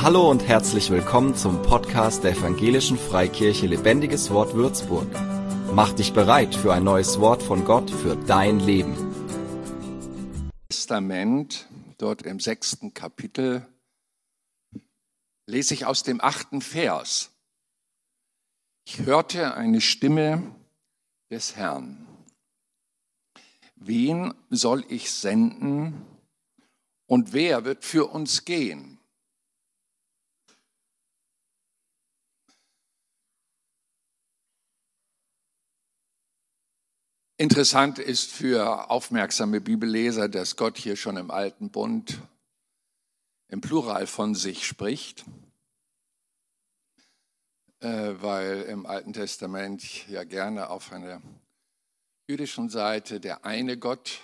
Hallo und herzlich willkommen zum Podcast der Evangelischen Freikirche Lebendiges Wort Würzburg. Mach dich bereit für ein neues Wort von Gott für dein Leben. Testament, dort im sechsten Kapitel, lese ich aus dem achten Vers. Ich hörte eine Stimme des Herrn. Wen soll ich senden und wer wird für uns gehen? Interessant ist für aufmerksame Bibelleser, dass Gott hier schon im alten Bund im Plural von sich spricht, äh, weil im Alten Testament ja gerne auf einer jüdischen Seite der eine Gott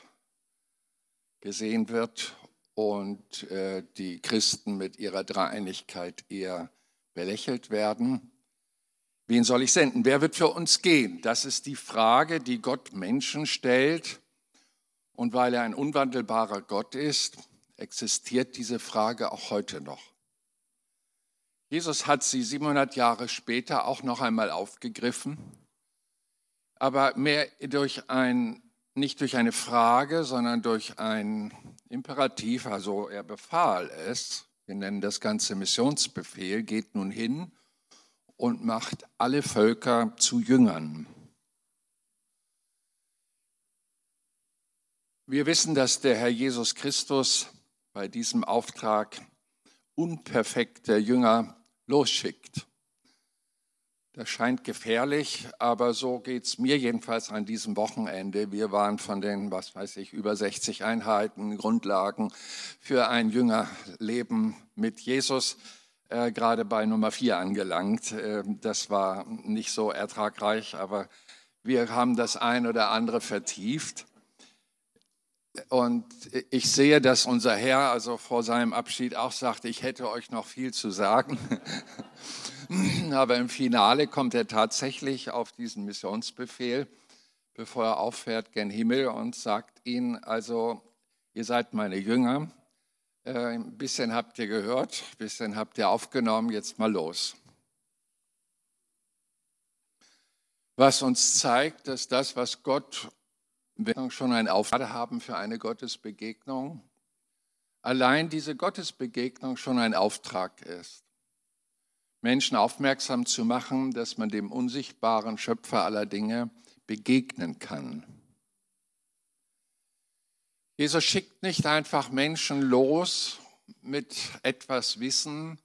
gesehen wird und äh, die Christen mit ihrer Dreieinigkeit eher belächelt werden. Wen soll ich senden? Wer wird für uns gehen? Das ist die Frage, die Gott Menschen stellt. Und weil er ein unwandelbarer Gott ist, existiert diese Frage auch heute noch. Jesus hat sie 700 Jahre später auch noch einmal aufgegriffen, aber mehr durch ein, nicht durch eine Frage, sondern durch ein Imperativ, also er befahl es, wir nennen das Ganze Missionsbefehl, geht nun hin und macht alle Völker zu Jüngern. Wir wissen, dass der Herr Jesus Christus bei diesem Auftrag unperfekte Jünger losschickt. Das scheint gefährlich, aber so geht es mir jedenfalls an diesem Wochenende. Wir waren von den, was weiß ich, über 60 Einheiten, Grundlagen für ein Jüngerleben mit Jesus äh, gerade bei Nummer vier angelangt. Äh, das war nicht so ertragreich, aber wir haben das ein oder andere vertieft. Und ich sehe, dass unser Herr also vor seinem Abschied auch sagte, ich hätte euch noch viel zu sagen. Aber im Finale kommt er tatsächlich auf diesen Missionsbefehl, bevor er auffährt gen Himmel und sagt ihnen, also ihr seid meine Jünger, ein bisschen habt ihr gehört, ein bisschen habt ihr aufgenommen, jetzt mal los. Was uns zeigt, dass das, was Gott wir schon ein Auftrag haben für eine Gottesbegegnung, allein diese Gottesbegegnung schon ein Auftrag ist. Menschen aufmerksam zu machen, dass man dem unsichtbaren Schöpfer aller Dinge begegnen kann. Jesus schickt nicht einfach Menschen los mit etwas Wissen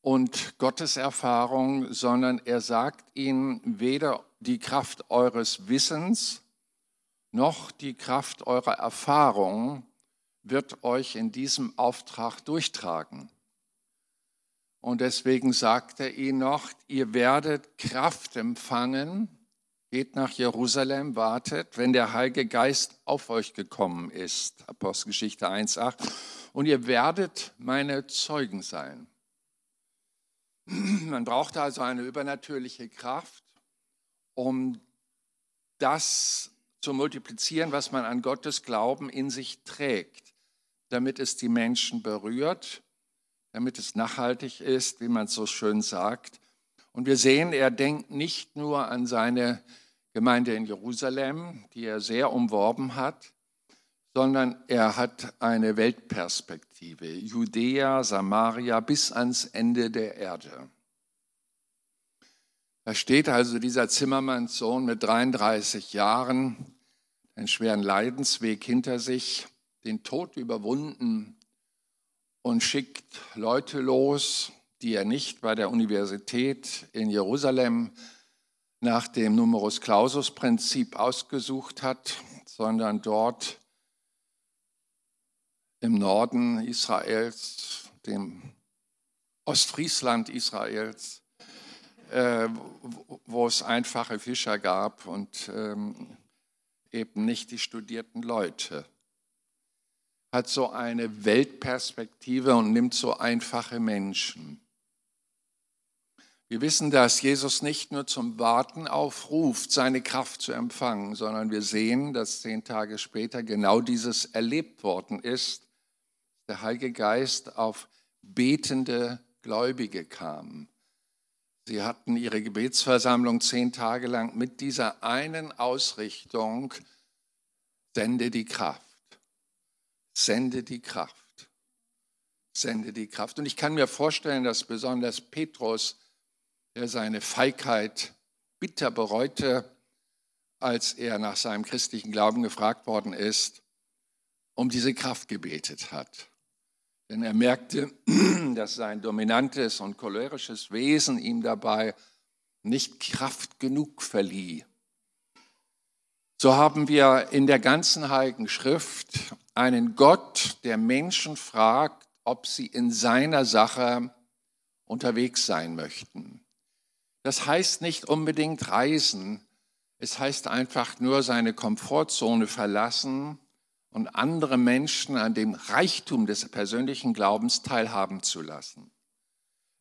und Gotteserfahrung, sondern er sagt ihnen weder die Kraft eures Wissens noch die Kraft eurer Erfahrung wird euch in diesem Auftrag durchtragen. Und deswegen sagt er ihnen noch, ihr werdet Kraft empfangen, geht nach Jerusalem, wartet, wenn der Heilige Geist auf euch gekommen ist. Apostelgeschichte 1.8. Und ihr werdet meine Zeugen sein. Man braucht also eine übernatürliche Kraft, um das zu multiplizieren, was man an Gottes Glauben in sich trägt, damit es die Menschen berührt, damit es nachhaltig ist, wie man so schön sagt. Und wir sehen, er denkt nicht nur an seine Gemeinde in Jerusalem, die er sehr umworben hat, sondern er hat eine Weltperspektive, Judäa, Samaria bis ans Ende der Erde. Da steht also dieser Zimmermannssohn mit 33 Jahren, einen schweren Leidensweg hinter sich, den Tod überwunden und schickt Leute los, die er nicht bei der Universität in Jerusalem nach dem Numerus Clausus Prinzip ausgesucht hat, sondern dort im Norden Israels, dem Ostfriesland Israels, äh, wo es einfache Fischer gab und ähm, eben nicht die studierten Leute. Hat so eine Weltperspektive und nimmt so einfache Menschen. Wir wissen, dass Jesus nicht nur zum Warten aufruft, seine Kraft zu empfangen, sondern wir sehen, dass zehn Tage später genau dieses erlebt worden ist. Der Heilige Geist auf betende Gläubige kamen. Sie hatten ihre Gebetsversammlung zehn Tage lang mit dieser einen Ausrichtung, sende die Kraft, sende die Kraft, sende die Kraft. Und ich kann mir vorstellen, dass besonders Petrus, der seine Feigheit bitter bereute, als er nach seinem christlichen Glauben gefragt worden ist, um diese Kraft gebetet hat. Denn er merkte, dass sein dominantes und cholerisches Wesen ihm dabei nicht Kraft genug verlieh. So haben wir in der ganzen Heiligen Schrift einen Gott, der Menschen fragt, ob sie in seiner Sache unterwegs sein möchten. Das heißt nicht unbedingt reisen, es heißt einfach nur seine Komfortzone verlassen und andere Menschen an dem Reichtum des persönlichen Glaubens teilhaben zu lassen.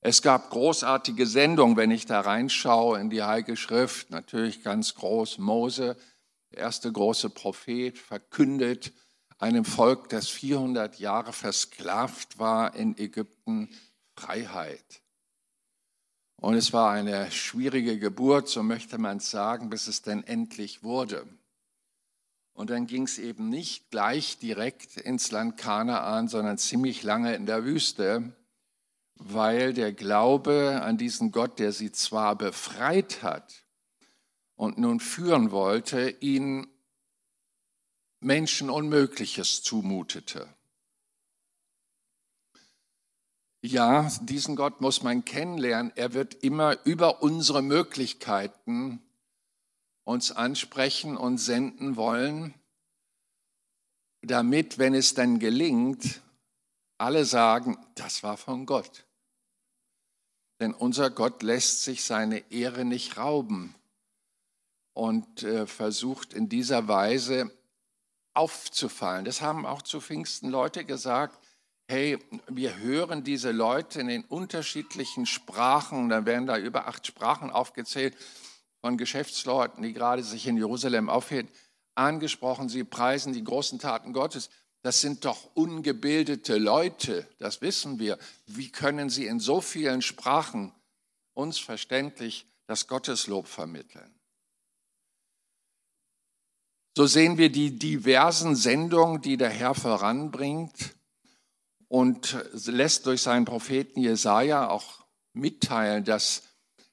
Es gab großartige Sendungen, wenn ich da reinschaue in die Heilige Schrift, natürlich ganz groß. Mose, der erste große Prophet, verkündet einem Volk, das 400 Jahre versklavt war in Ägypten, Freiheit. Und es war eine schwierige Geburt, so möchte man sagen, bis es denn endlich wurde. Und dann ging es eben nicht gleich direkt ins Land Kanaan, sondern ziemlich lange in der Wüste, weil der Glaube an diesen Gott, der sie zwar befreit hat und nun führen wollte, ihnen Menschen Unmögliches zumutete. Ja, diesen Gott muss man kennenlernen. Er wird immer über unsere Möglichkeiten uns ansprechen und senden wollen, damit, wenn es dann gelingt, alle sagen, das war von Gott. Denn unser Gott lässt sich seine Ehre nicht rauben und äh, versucht in dieser Weise aufzufallen. Das haben auch zu Pfingsten Leute gesagt, hey, wir hören diese Leute in den unterschiedlichen Sprachen, da werden da über acht Sprachen aufgezählt von Geschäftsleuten, die gerade sich in Jerusalem aufhielten, angesprochen, sie preisen die großen Taten Gottes. Das sind doch ungebildete Leute, das wissen wir. Wie können sie in so vielen Sprachen uns verständlich das Gotteslob vermitteln? So sehen wir die diversen Sendungen, die der Herr voranbringt und lässt durch seinen Propheten Jesaja auch mitteilen, dass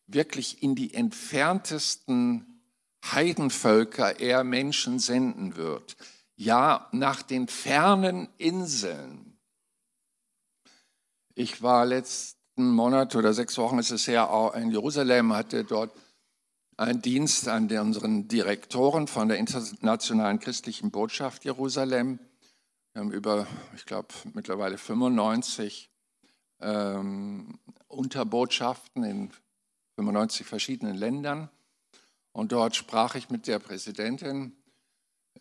wirklich in die entferntesten Heidenvölker er Menschen senden wird. Ja, nach den fernen Inseln. Ich war letzten Monat oder sechs Wochen ist es her in Jerusalem, hatte dort einen Dienst an unseren Direktoren von der Internationalen Christlichen Botschaft Jerusalem. Wir haben über, ich glaube, mittlerweile 95 ähm, Unterbotschaften in 95 verschiedenen Ländern. Und dort sprach ich mit der Präsidentin,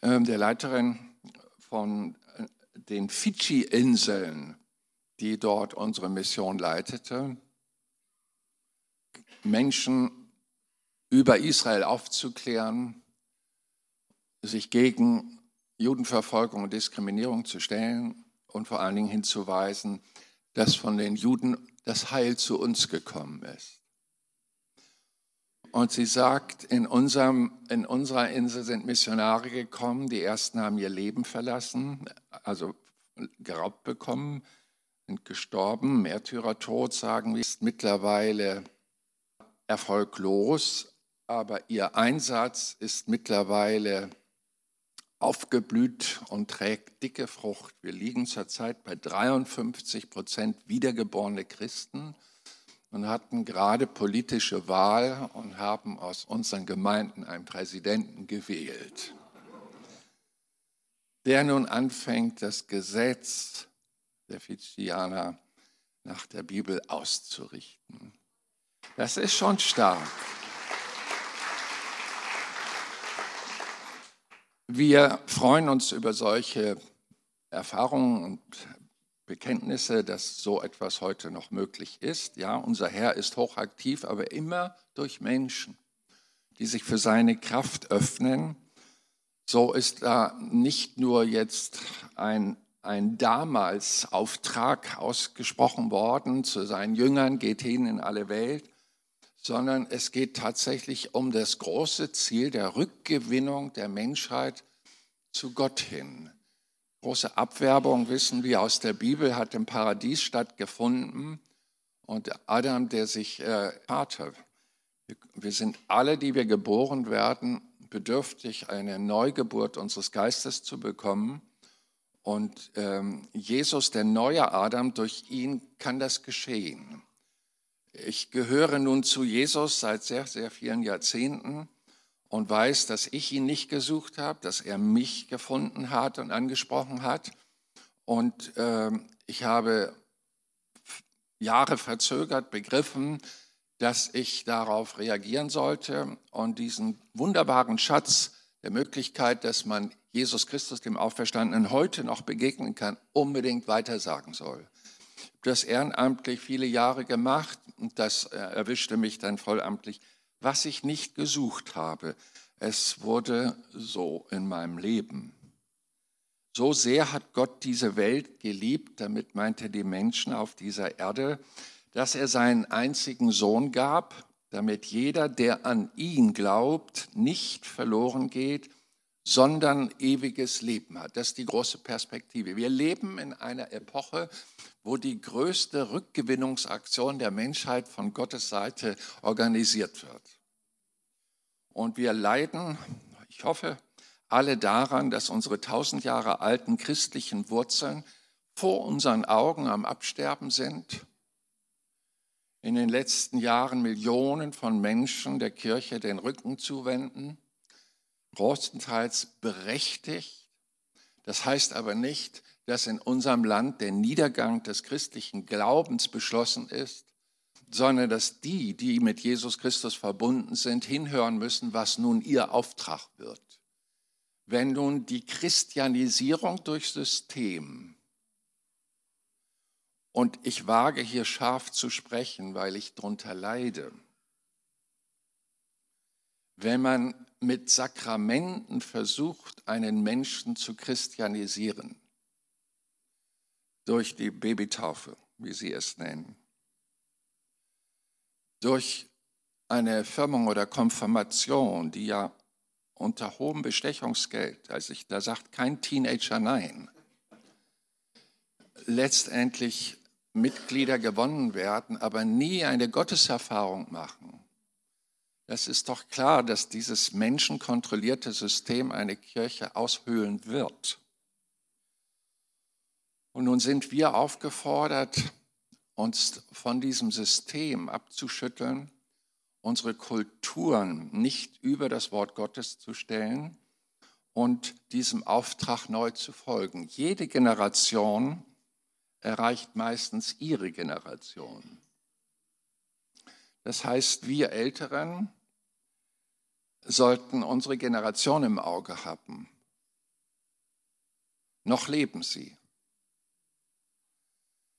äh, der Leiterin von äh, den Fidschi-Inseln, die dort unsere Mission leitete, Menschen über Israel aufzuklären, sich gegen Judenverfolgung und Diskriminierung zu stellen und vor allen Dingen hinzuweisen, dass von den Juden das Heil zu uns gekommen ist. Und sie sagt, in, unserem, in unserer Insel sind Missionare gekommen, die ersten haben ihr Leben verlassen, also geraubt bekommen, sind gestorben, Märtyrertod, sagen wir, ist mittlerweile erfolglos, aber ihr Einsatz ist mittlerweile aufgeblüht und trägt dicke Frucht. Wir liegen zurzeit bei 53 Prozent wiedergeborene Christen und hatten gerade politische Wahl und haben aus unseren Gemeinden einen Präsidenten gewählt, der nun anfängt, das Gesetz der Fidschianer nach der Bibel auszurichten. Das ist schon stark. Wir freuen uns über solche Erfahrungen und Bekenntnisse, dass so etwas heute noch möglich ist. Ja, unser Herr ist hochaktiv, aber immer durch Menschen, die sich für seine Kraft öffnen. So ist da nicht nur jetzt ein, ein damals Auftrag ausgesprochen worden zu seinen Jüngern, geht hin in alle Welt, sondern es geht tatsächlich um das große Ziel der Rückgewinnung der Menschheit zu Gott hin. Große Abwerbung, wissen wir aus der Bibel, hat im Paradies stattgefunden und Adam, der sich äh, Vater, wir sind alle, die wir geboren werden, bedürftig, eine Neugeburt unseres Geistes zu bekommen. Und ähm, Jesus, der neue Adam, durch ihn kann das geschehen. Ich gehöre nun zu Jesus seit sehr, sehr vielen Jahrzehnten und weiß, dass ich ihn nicht gesucht habe, dass er mich gefunden hat und angesprochen hat. Und äh, ich habe Jahre verzögert begriffen, dass ich darauf reagieren sollte und diesen wunderbaren Schatz der Möglichkeit, dass man Jesus Christus, dem Auferstandenen, heute noch begegnen kann, unbedingt weitersagen soll. Das ehrenamtlich viele Jahre gemacht und das äh, erwischte mich dann vollamtlich, was ich nicht gesucht habe. Es wurde so in meinem Leben. So sehr hat Gott diese Welt geliebt, damit meinte die Menschen auf dieser Erde, dass er seinen einzigen Sohn gab, damit jeder, der an ihn glaubt, nicht verloren geht, sondern ewiges Leben hat. Das ist die große Perspektive. Wir leben in einer Epoche, wo die größte Rückgewinnungsaktion der Menschheit von Gottes Seite organisiert wird. Und wir leiden, ich hoffe, alle daran, dass unsere tausend Jahre alten christlichen Wurzeln vor unseren Augen am Absterben sind in den letzten Jahren Millionen von Menschen der Kirche den Rücken zuwenden, großenteils berechtigt. Das heißt aber nicht, dass in unserem Land der Niedergang des christlichen Glaubens beschlossen ist, sondern dass die, die mit Jesus Christus verbunden sind, hinhören müssen, was nun ihr Auftrag wird. Wenn nun die Christianisierung durch System und ich wage hier scharf zu sprechen, weil ich drunter leide. Wenn man mit Sakramenten versucht, einen Menschen zu christianisieren, durch die Babytaufe, wie sie es nennen, durch eine Firmung oder Konfirmation, die ja unter hohem Bestechungsgeld, also ich, da sagt kein Teenager nein, letztendlich Mitglieder gewonnen werden, aber nie eine Gotteserfahrung machen. Das ist doch klar, dass dieses menschenkontrollierte System eine Kirche aushöhlen wird. Und nun sind wir aufgefordert, uns von diesem System abzuschütteln, unsere Kulturen nicht über das Wort Gottes zu stellen und diesem Auftrag neu zu folgen. Jede Generation erreicht meistens ihre Generation. Das heißt, wir Älteren sollten unsere Generation im Auge haben. Noch leben sie.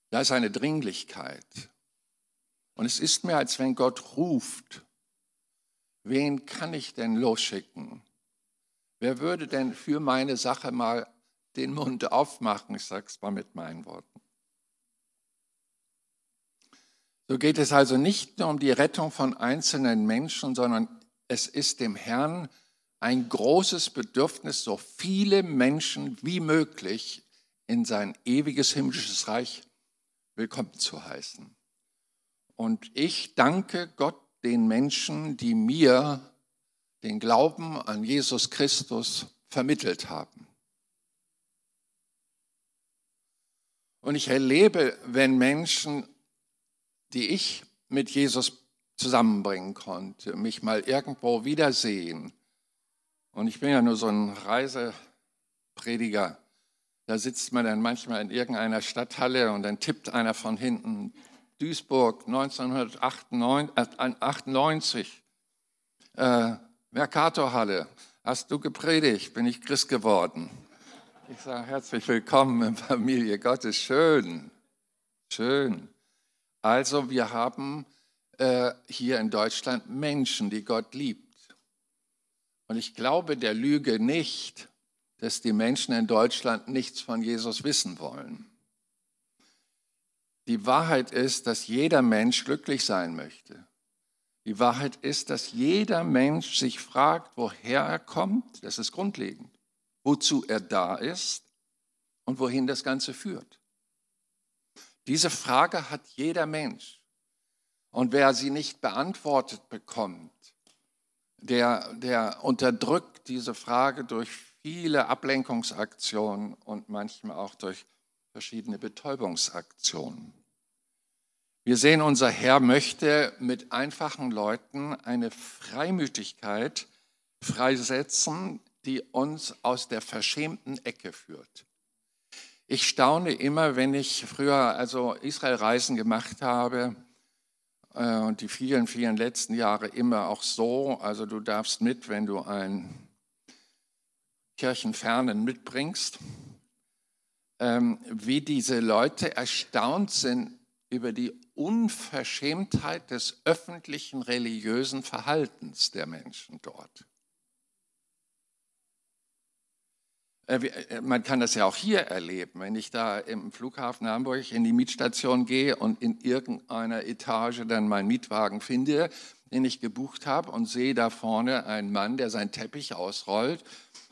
Da ist eine Dringlichkeit. Und es ist mir, als wenn Gott ruft, wen kann ich denn losschicken? Wer würde denn für meine Sache mal den Mund aufmachen? Ich sage es mal mit meinen Worten. So geht es also nicht nur um die Rettung von einzelnen Menschen, sondern es ist dem Herrn ein großes Bedürfnis, so viele Menschen wie möglich in sein ewiges himmlisches Reich willkommen zu heißen. Und ich danke Gott den Menschen, die mir den Glauben an Jesus Christus vermittelt haben. Und ich erlebe, wenn Menschen die ich mit Jesus zusammenbringen konnte, mich mal irgendwo wiedersehen. Und ich bin ja nur so ein Reiseprediger. Da sitzt man dann manchmal in irgendeiner Stadthalle und dann tippt einer von hinten Duisburg 1998, äh, Mercatorhalle, hast du gepredigt, bin ich Christ geworden. Ich sage herzlich willkommen in Familie Gottes, schön, schön. Also wir haben äh, hier in Deutschland Menschen, die Gott liebt. Und ich glaube der Lüge nicht, dass die Menschen in Deutschland nichts von Jesus wissen wollen. Die Wahrheit ist, dass jeder Mensch glücklich sein möchte. Die Wahrheit ist, dass jeder Mensch sich fragt, woher er kommt, das ist grundlegend, wozu er da ist und wohin das Ganze führt. Diese Frage hat jeder Mensch. Und wer sie nicht beantwortet bekommt, der, der unterdrückt diese Frage durch viele Ablenkungsaktionen und manchmal auch durch verschiedene Betäubungsaktionen. Wir sehen, unser Herr möchte mit einfachen Leuten eine Freimütigkeit freisetzen, die uns aus der verschämten Ecke führt. Ich staune immer, wenn ich früher also Israelreisen gemacht habe, und die vielen, vielen letzten Jahre immer auch so. Also du darfst mit, wenn du einen Kirchenfernen mitbringst, ähm, wie diese Leute erstaunt sind über die Unverschämtheit des öffentlichen religiösen Verhaltens der Menschen dort. Äh, äh, man kann das ja auch hier erleben, wenn ich da im Flughafen Hamburg in die Mietstation gehe und in irgendeiner Etage dann meinen Mietwagen finde, den ich gebucht habe und sehe da vorne einen Mann, der seinen Teppich ausrollt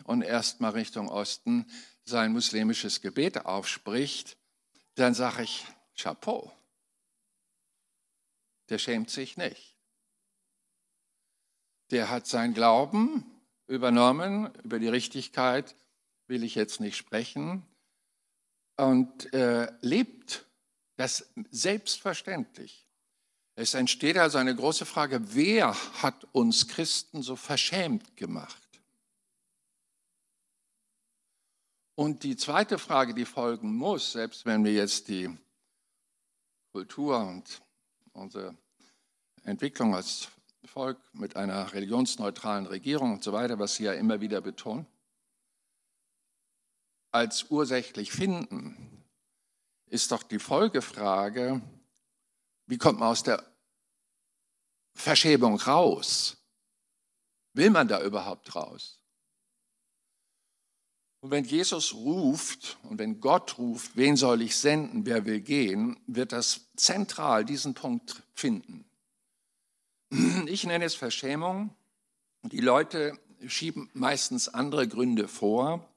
und erstmal Richtung Osten sein muslimisches Gebet aufspricht, dann sage ich, Chapeau, der schämt sich nicht. Der hat sein Glauben übernommen über die Richtigkeit will ich jetzt nicht sprechen, und äh, lebt das selbstverständlich. Es entsteht also eine große Frage, wer hat uns Christen so verschämt gemacht? Und die zweite Frage, die folgen muss, selbst wenn wir jetzt die Kultur und unsere Entwicklung als Volk mit einer religionsneutralen Regierung und so weiter, was Sie ja immer wieder betonen, als ursächlich finden, ist doch die Folgefrage, wie kommt man aus der Verschäbung raus? Will man da überhaupt raus? Und wenn Jesus ruft und wenn Gott ruft, wen soll ich senden, wer will gehen, wird das zentral diesen Punkt finden. Ich nenne es Verschämung. Die Leute schieben meistens andere Gründe vor.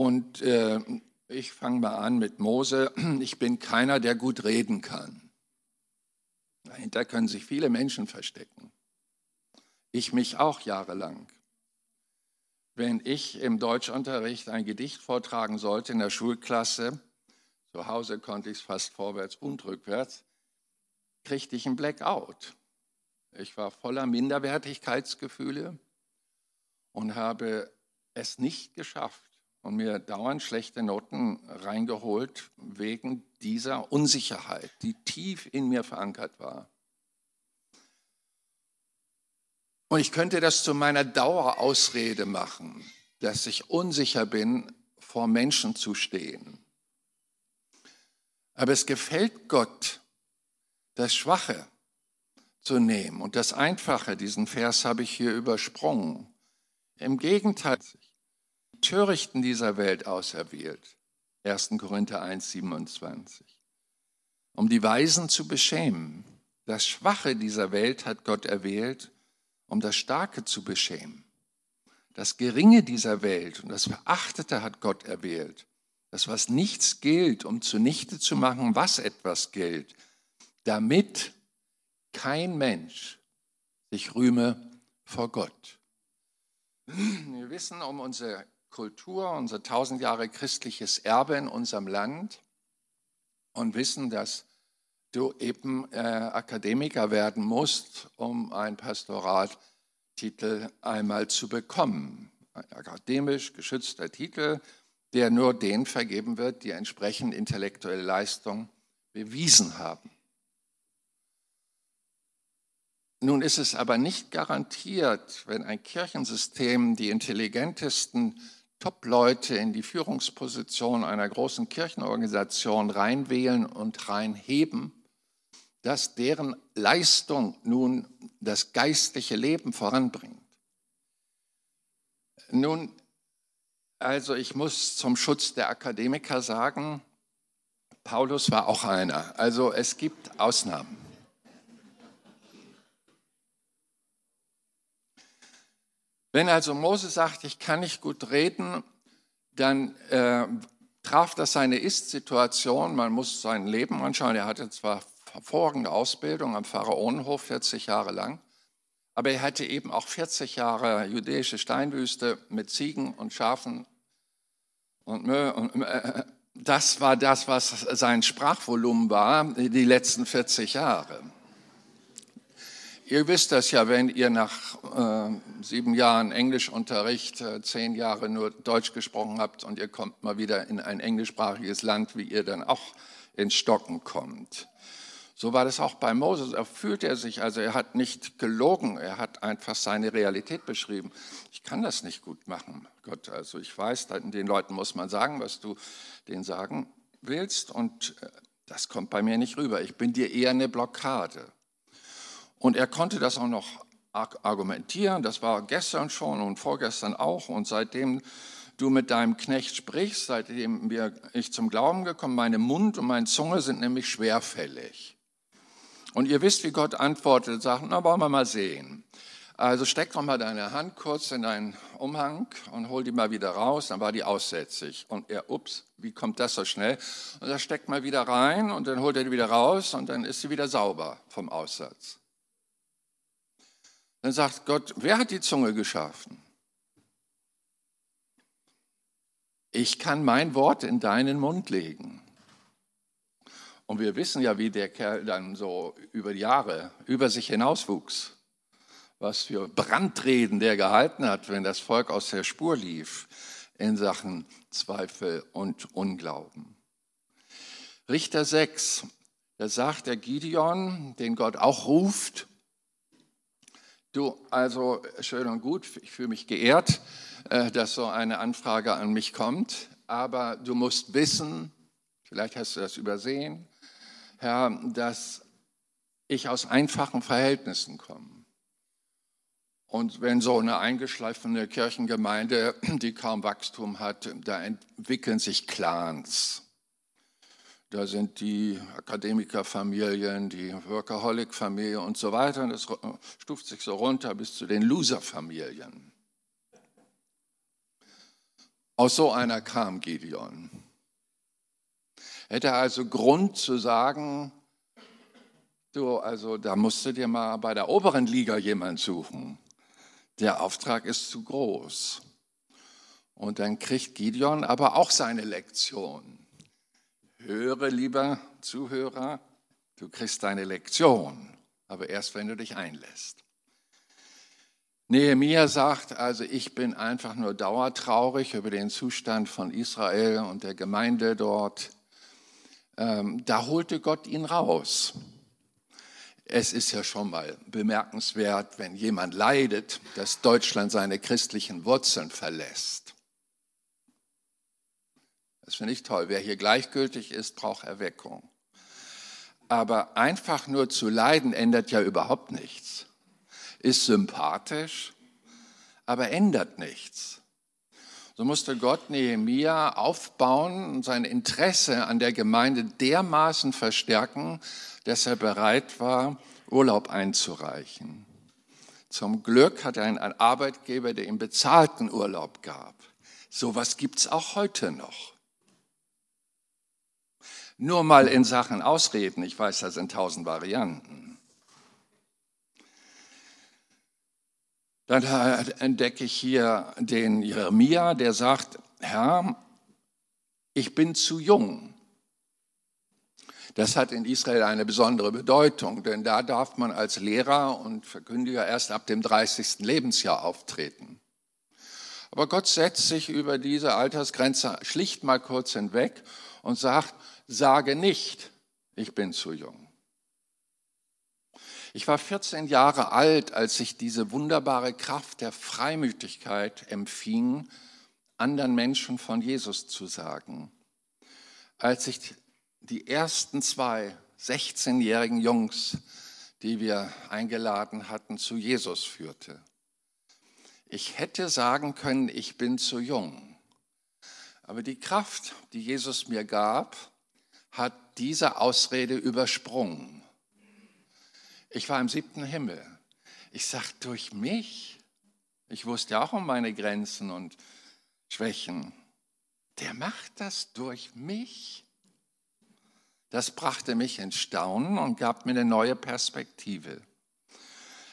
Und äh, ich fange mal an mit Mose. Ich bin keiner, der gut reden kann. Dahinter können sich viele Menschen verstecken. Ich mich auch jahrelang. Wenn ich im Deutschunterricht ein Gedicht vortragen sollte in der Schulklasse, zu Hause konnte ich es fast vorwärts und rückwärts, kriegte ich einen Blackout. Ich war voller Minderwertigkeitsgefühle und habe es nicht geschafft, und mir dauernd schlechte Noten reingeholt wegen dieser Unsicherheit, die tief in mir verankert war. Und ich könnte das zu meiner Dauerausrede machen, dass ich unsicher bin, vor Menschen zu stehen. Aber es gefällt Gott, das Schwache zu nehmen. Und das Einfache, diesen Vers habe ich hier übersprungen. Im Gegenteil, Törichten dieser Welt auserwählt. 1. Korinther 1, 27. Um die Weisen zu beschämen. Das Schwache dieser Welt hat Gott erwählt, um das Starke zu beschämen. Das Geringe dieser Welt und das Verachtete hat Gott erwählt. Das, was nichts gilt, um zunichte zu machen, was etwas gilt, damit kein Mensch sich rühme vor Gott. Wir wissen um unsere Kultur, unser tausend Jahre christliches Erbe in unserem Land und wissen, dass du eben äh, Akademiker werden musst, um einen Pastorattitel einmal zu bekommen. Ein akademisch geschützter Titel, der nur denen vergeben wird, die entsprechend intellektuelle Leistung bewiesen haben. Nun ist es aber nicht garantiert, wenn ein Kirchensystem die intelligentesten Top-Leute in die Führungsposition einer großen Kirchenorganisation reinwählen und reinheben, dass deren Leistung nun das geistliche Leben voranbringt. Nun, Also ich muss zum Schutz der Akademiker sagen, Paulus war auch einer. Also es gibt Ausnahmen. Wenn also Mose sagt, ich kann nicht gut reden, dann äh, traf das seine Ist-Situation. Man muss sein Leben anschauen. Er hatte zwar hervorragende Ausbildung am Pharaonenhof 40 Jahre lang, aber er hatte eben auch 40 Jahre jüdische Steinwüste mit Ziegen und Schafen und Müll. Und, äh, das war das, was sein Sprachvolumen war, die letzten 40 Jahre. Ihr wisst das ja, wenn ihr nach äh, sieben Jahren Englischunterricht äh, zehn Jahre nur Deutsch gesprochen habt und ihr kommt mal wieder in ein englischsprachiges Land, wie ihr dann auch ins Stocken kommt. So war das auch bei Moses. Er fühlte er sich, also er hat nicht gelogen, er hat einfach seine Realität beschrieben. Ich kann das nicht gut machen, Gott. Also ich weiß, den Leuten muss man sagen, was du denen sagen willst und äh, das kommt bei mir nicht rüber. Ich bin dir eher eine Blockade. Und er konnte das auch noch argumentieren. Das war gestern schon und vorgestern auch. Und seitdem du mit deinem Knecht sprichst, seitdem ich zum Glauben gekommen, meine Mund und meine Zunge sind nämlich schwerfällig. Und ihr wisst, wie Gott antwortet, sagt, na, wollen wir mal sehen. Also steck doch mal deine Hand kurz in deinen Umhang und hol die mal wieder raus, dann war die aussätzig. Und er, ups, wie kommt das so schnell? Und er steckt mal wieder rein und dann holt er die wieder raus und dann ist sie wieder sauber vom Aussatz. Dann sagt Gott, wer hat die Zunge geschaffen? Ich kann mein Wort in deinen Mund legen. Und wir wissen ja, wie der Kerl dann so über die Jahre über sich hinauswuchs. Was für Brandreden der gehalten hat, wenn das Volk aus der Spur lief in Sachen Zweifel und Unglauben. Richter 6, da sagt der Gideon, den Gott auch ruft, Du, also schön und gut, ich fühle mich geehrt, äh, dass so eine Anfrage an mich kommt, aber du musst wissen, vielleicht hast du das übersehen, Herr, dass ich aus einfachen Verhältnissen komme. Und wenn so eine eingeschleifene Kirchengemeinde, die kaum Wachstum hat, da entwickeln sich Clans. Da sind die Akademikerfamilien, die Workaholic-Familie und so weiter. Und das stuft sich so runter bis zu den Loser-Familien. Aus so einer kam Gideon. Hätte also Grund zu sagen, du, also da musst du dir mal bei der oberen Liga jemand suchen. Der Auftrag ist zu groß. Und dann kriegt Gideon aber auch seine Lektion. Höre, lieber Zuhörer, du kriegst deine Lektion, aber erst wenn du dich einlässt. Nehemiah sagt also, ich bin einfach nur dauertraurig über den Zustand von Israel und der Gemeinde dort. Ähm, da holte Gott ihn raus. Es ist ja schon mal bemerkenswert, wenn jemand leidet, dass Deutschland seine christlichen Wurzeln verlässt. Das finde ich toll. Wer hier gleichgültig ist, braucht Erweckung. Aber einfach nur zu leiden ändert ja überhaupt nichts. Ist sympathisch, aber ändert nichts. So musste Gott Nehemia aufbauen und sein Interesse an der Gemeinde dermaßen verstärken, dass er bereit war, Urlaub einzureichen. Zum Glück hat er einen Arbeitgeber, der ihm bezahlten Urlaub gab. Sowas gibt es auch heute noch. Nur mal in Sachen Ausreden, ich weiß, da sind tausend Varianten. Dann entdecke ich hier den Jeremia, der sagt, Herr, ich bin zu jung. Das hat in Israel eine besondere Bedeutung, denn da darf man als Lehrer und Verkündiger erst ab dem 30. Lebensjahr auftreten. Aber Gott setzt sich über diese Altersgrenze schlicht mal kurz hinweg und sagt, sage nicht, ich bin zu jung. Ich war 14 Jahre alt, als ich diese wunderbare Kraft der Freimütigkeit empfing, anderen Menschen von Jesus zu sagen. Als ich die ersten zwei 16-jährigen Jungs, die wir eingeladen hatten, zu Jesus führte. Ich hätte sagen können, ich bin zu jung. Aber die Kraft, die Jesus mir gab, hat diese Ausrede übersprungen. Ich war im siebten Himmel. Ich sag durch mich. Ich wusste auch um meine Grenzen und Schwächen. Der macht das durch mich. Das brachte mich ins Staunen und gab mir eine neue Perspektive.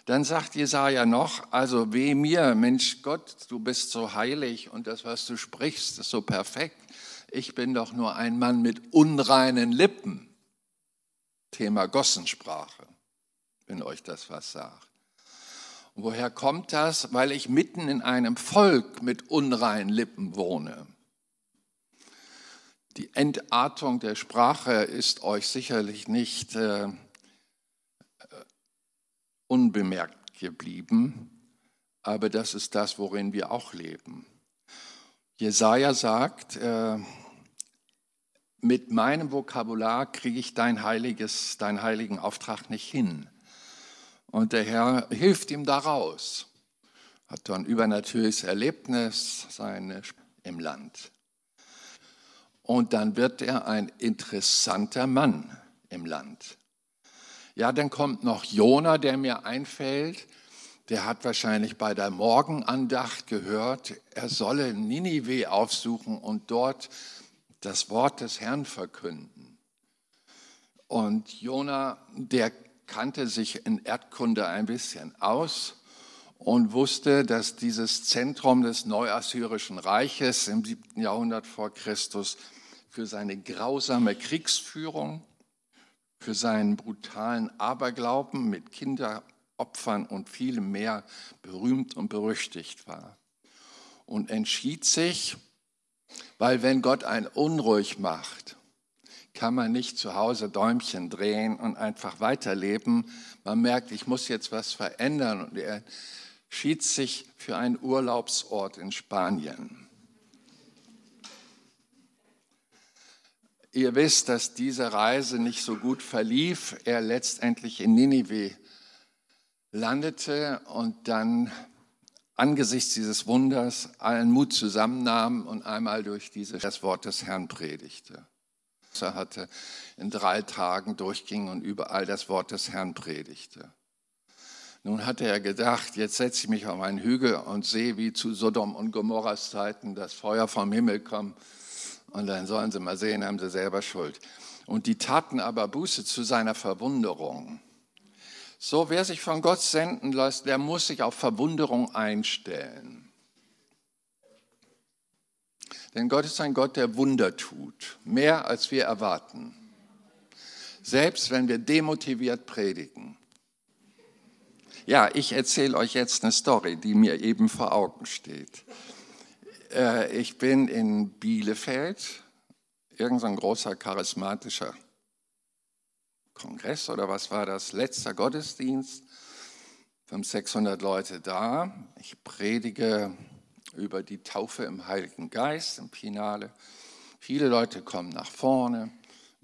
Dann sagt Jesaja noch, also weh mir, Mensch Gott, du bist so heilig und das, was du sprichst, ist so perfekt. Ich bin doch nur ein Mann mit unreinen Lippen. Thema Gossensprache, wenn euch das was sagt. Und woher kommt das? Weil ich mitten in einem Volk mit unreinen Lippen wohne. Die Entartung der Sprache ist euch sicherlich nicht äh, unbemerkt geblieben, aber das ist das, worin wir auch leben. Jesaja sagt, äh, mit meinem Vokabular kriege ich dein heiliges, deinen heiligen Auftrag nicht hin. Und der Herr hilft ihm daraus. Hat dann übernatürliches Erlebnis seine, im Land. Und dann wird er ein interessanter Mann im Land. Ja, dann kommt noch Jona, der mir einfällt. Der hat wahrscheinlich bei der Morgenandacht gehört, er solle Ninive aufsuchen und dort das Wort des Herrn verkünden. Und Jona, der kannte sich in Erdkunde ein bisschen aus und wusste, dass dieses Zentrum des Neuassyrischen Reiches im 7. Jahrhundert vor Christus für seine grausame Kriegsführung für seinen brutalen Aberglauben mit Kinderopfern und vielem mehr berühmt und berüchtigt war. Und entschied sich, weil wenn Gott ein unruhig macht, kann man nicht zu Hause Däumchen drehen und einfach weiterleben. Man merkt, ich muss jetzt was verändern und er schied sich für einen Urlaubsort in Spanien. Ihr wisst, dass diese Reise nicht so gut verlief. Er letztendlich in Ninive landete und dann angesichts dieses Wunders allen Mut zusammennahm und einmal durch diese, das Wort des Herrn predigte. Er hatte in drei Tagen durchging und überall das Wort des Herrn predigte. Nun hatte er gedacht, jetzt setze ich mich auf einen Hügel und sehe, wie zu Sodom und Gomorras Zeiten das Feuer vom Himmel kommt und dann sollen sie mal sehen, haben sie selber Schuld. Und die taten aber Buße zu seiner Verwunderung. So, wer sich von Gott senden lässt, der muss sich auf Verwunderung einstellen. Denn Gott ist ein Gott, der Wunder tut, mehr als wir erwarten. Selbst wenn wir demotiviert predigen. Ja, ich erzähle euch jetzt eine Story, die mir eben vor Augen steht. Äh, ich bin in Bielefeld, irgendein großer charismatischer Kongress oder was war das? Letzter Gottesdienst, 500, 600 Leute da. Ich predige über die Taufe im Heiligen Geist im Finale. Viele Leute kommen nach vorne.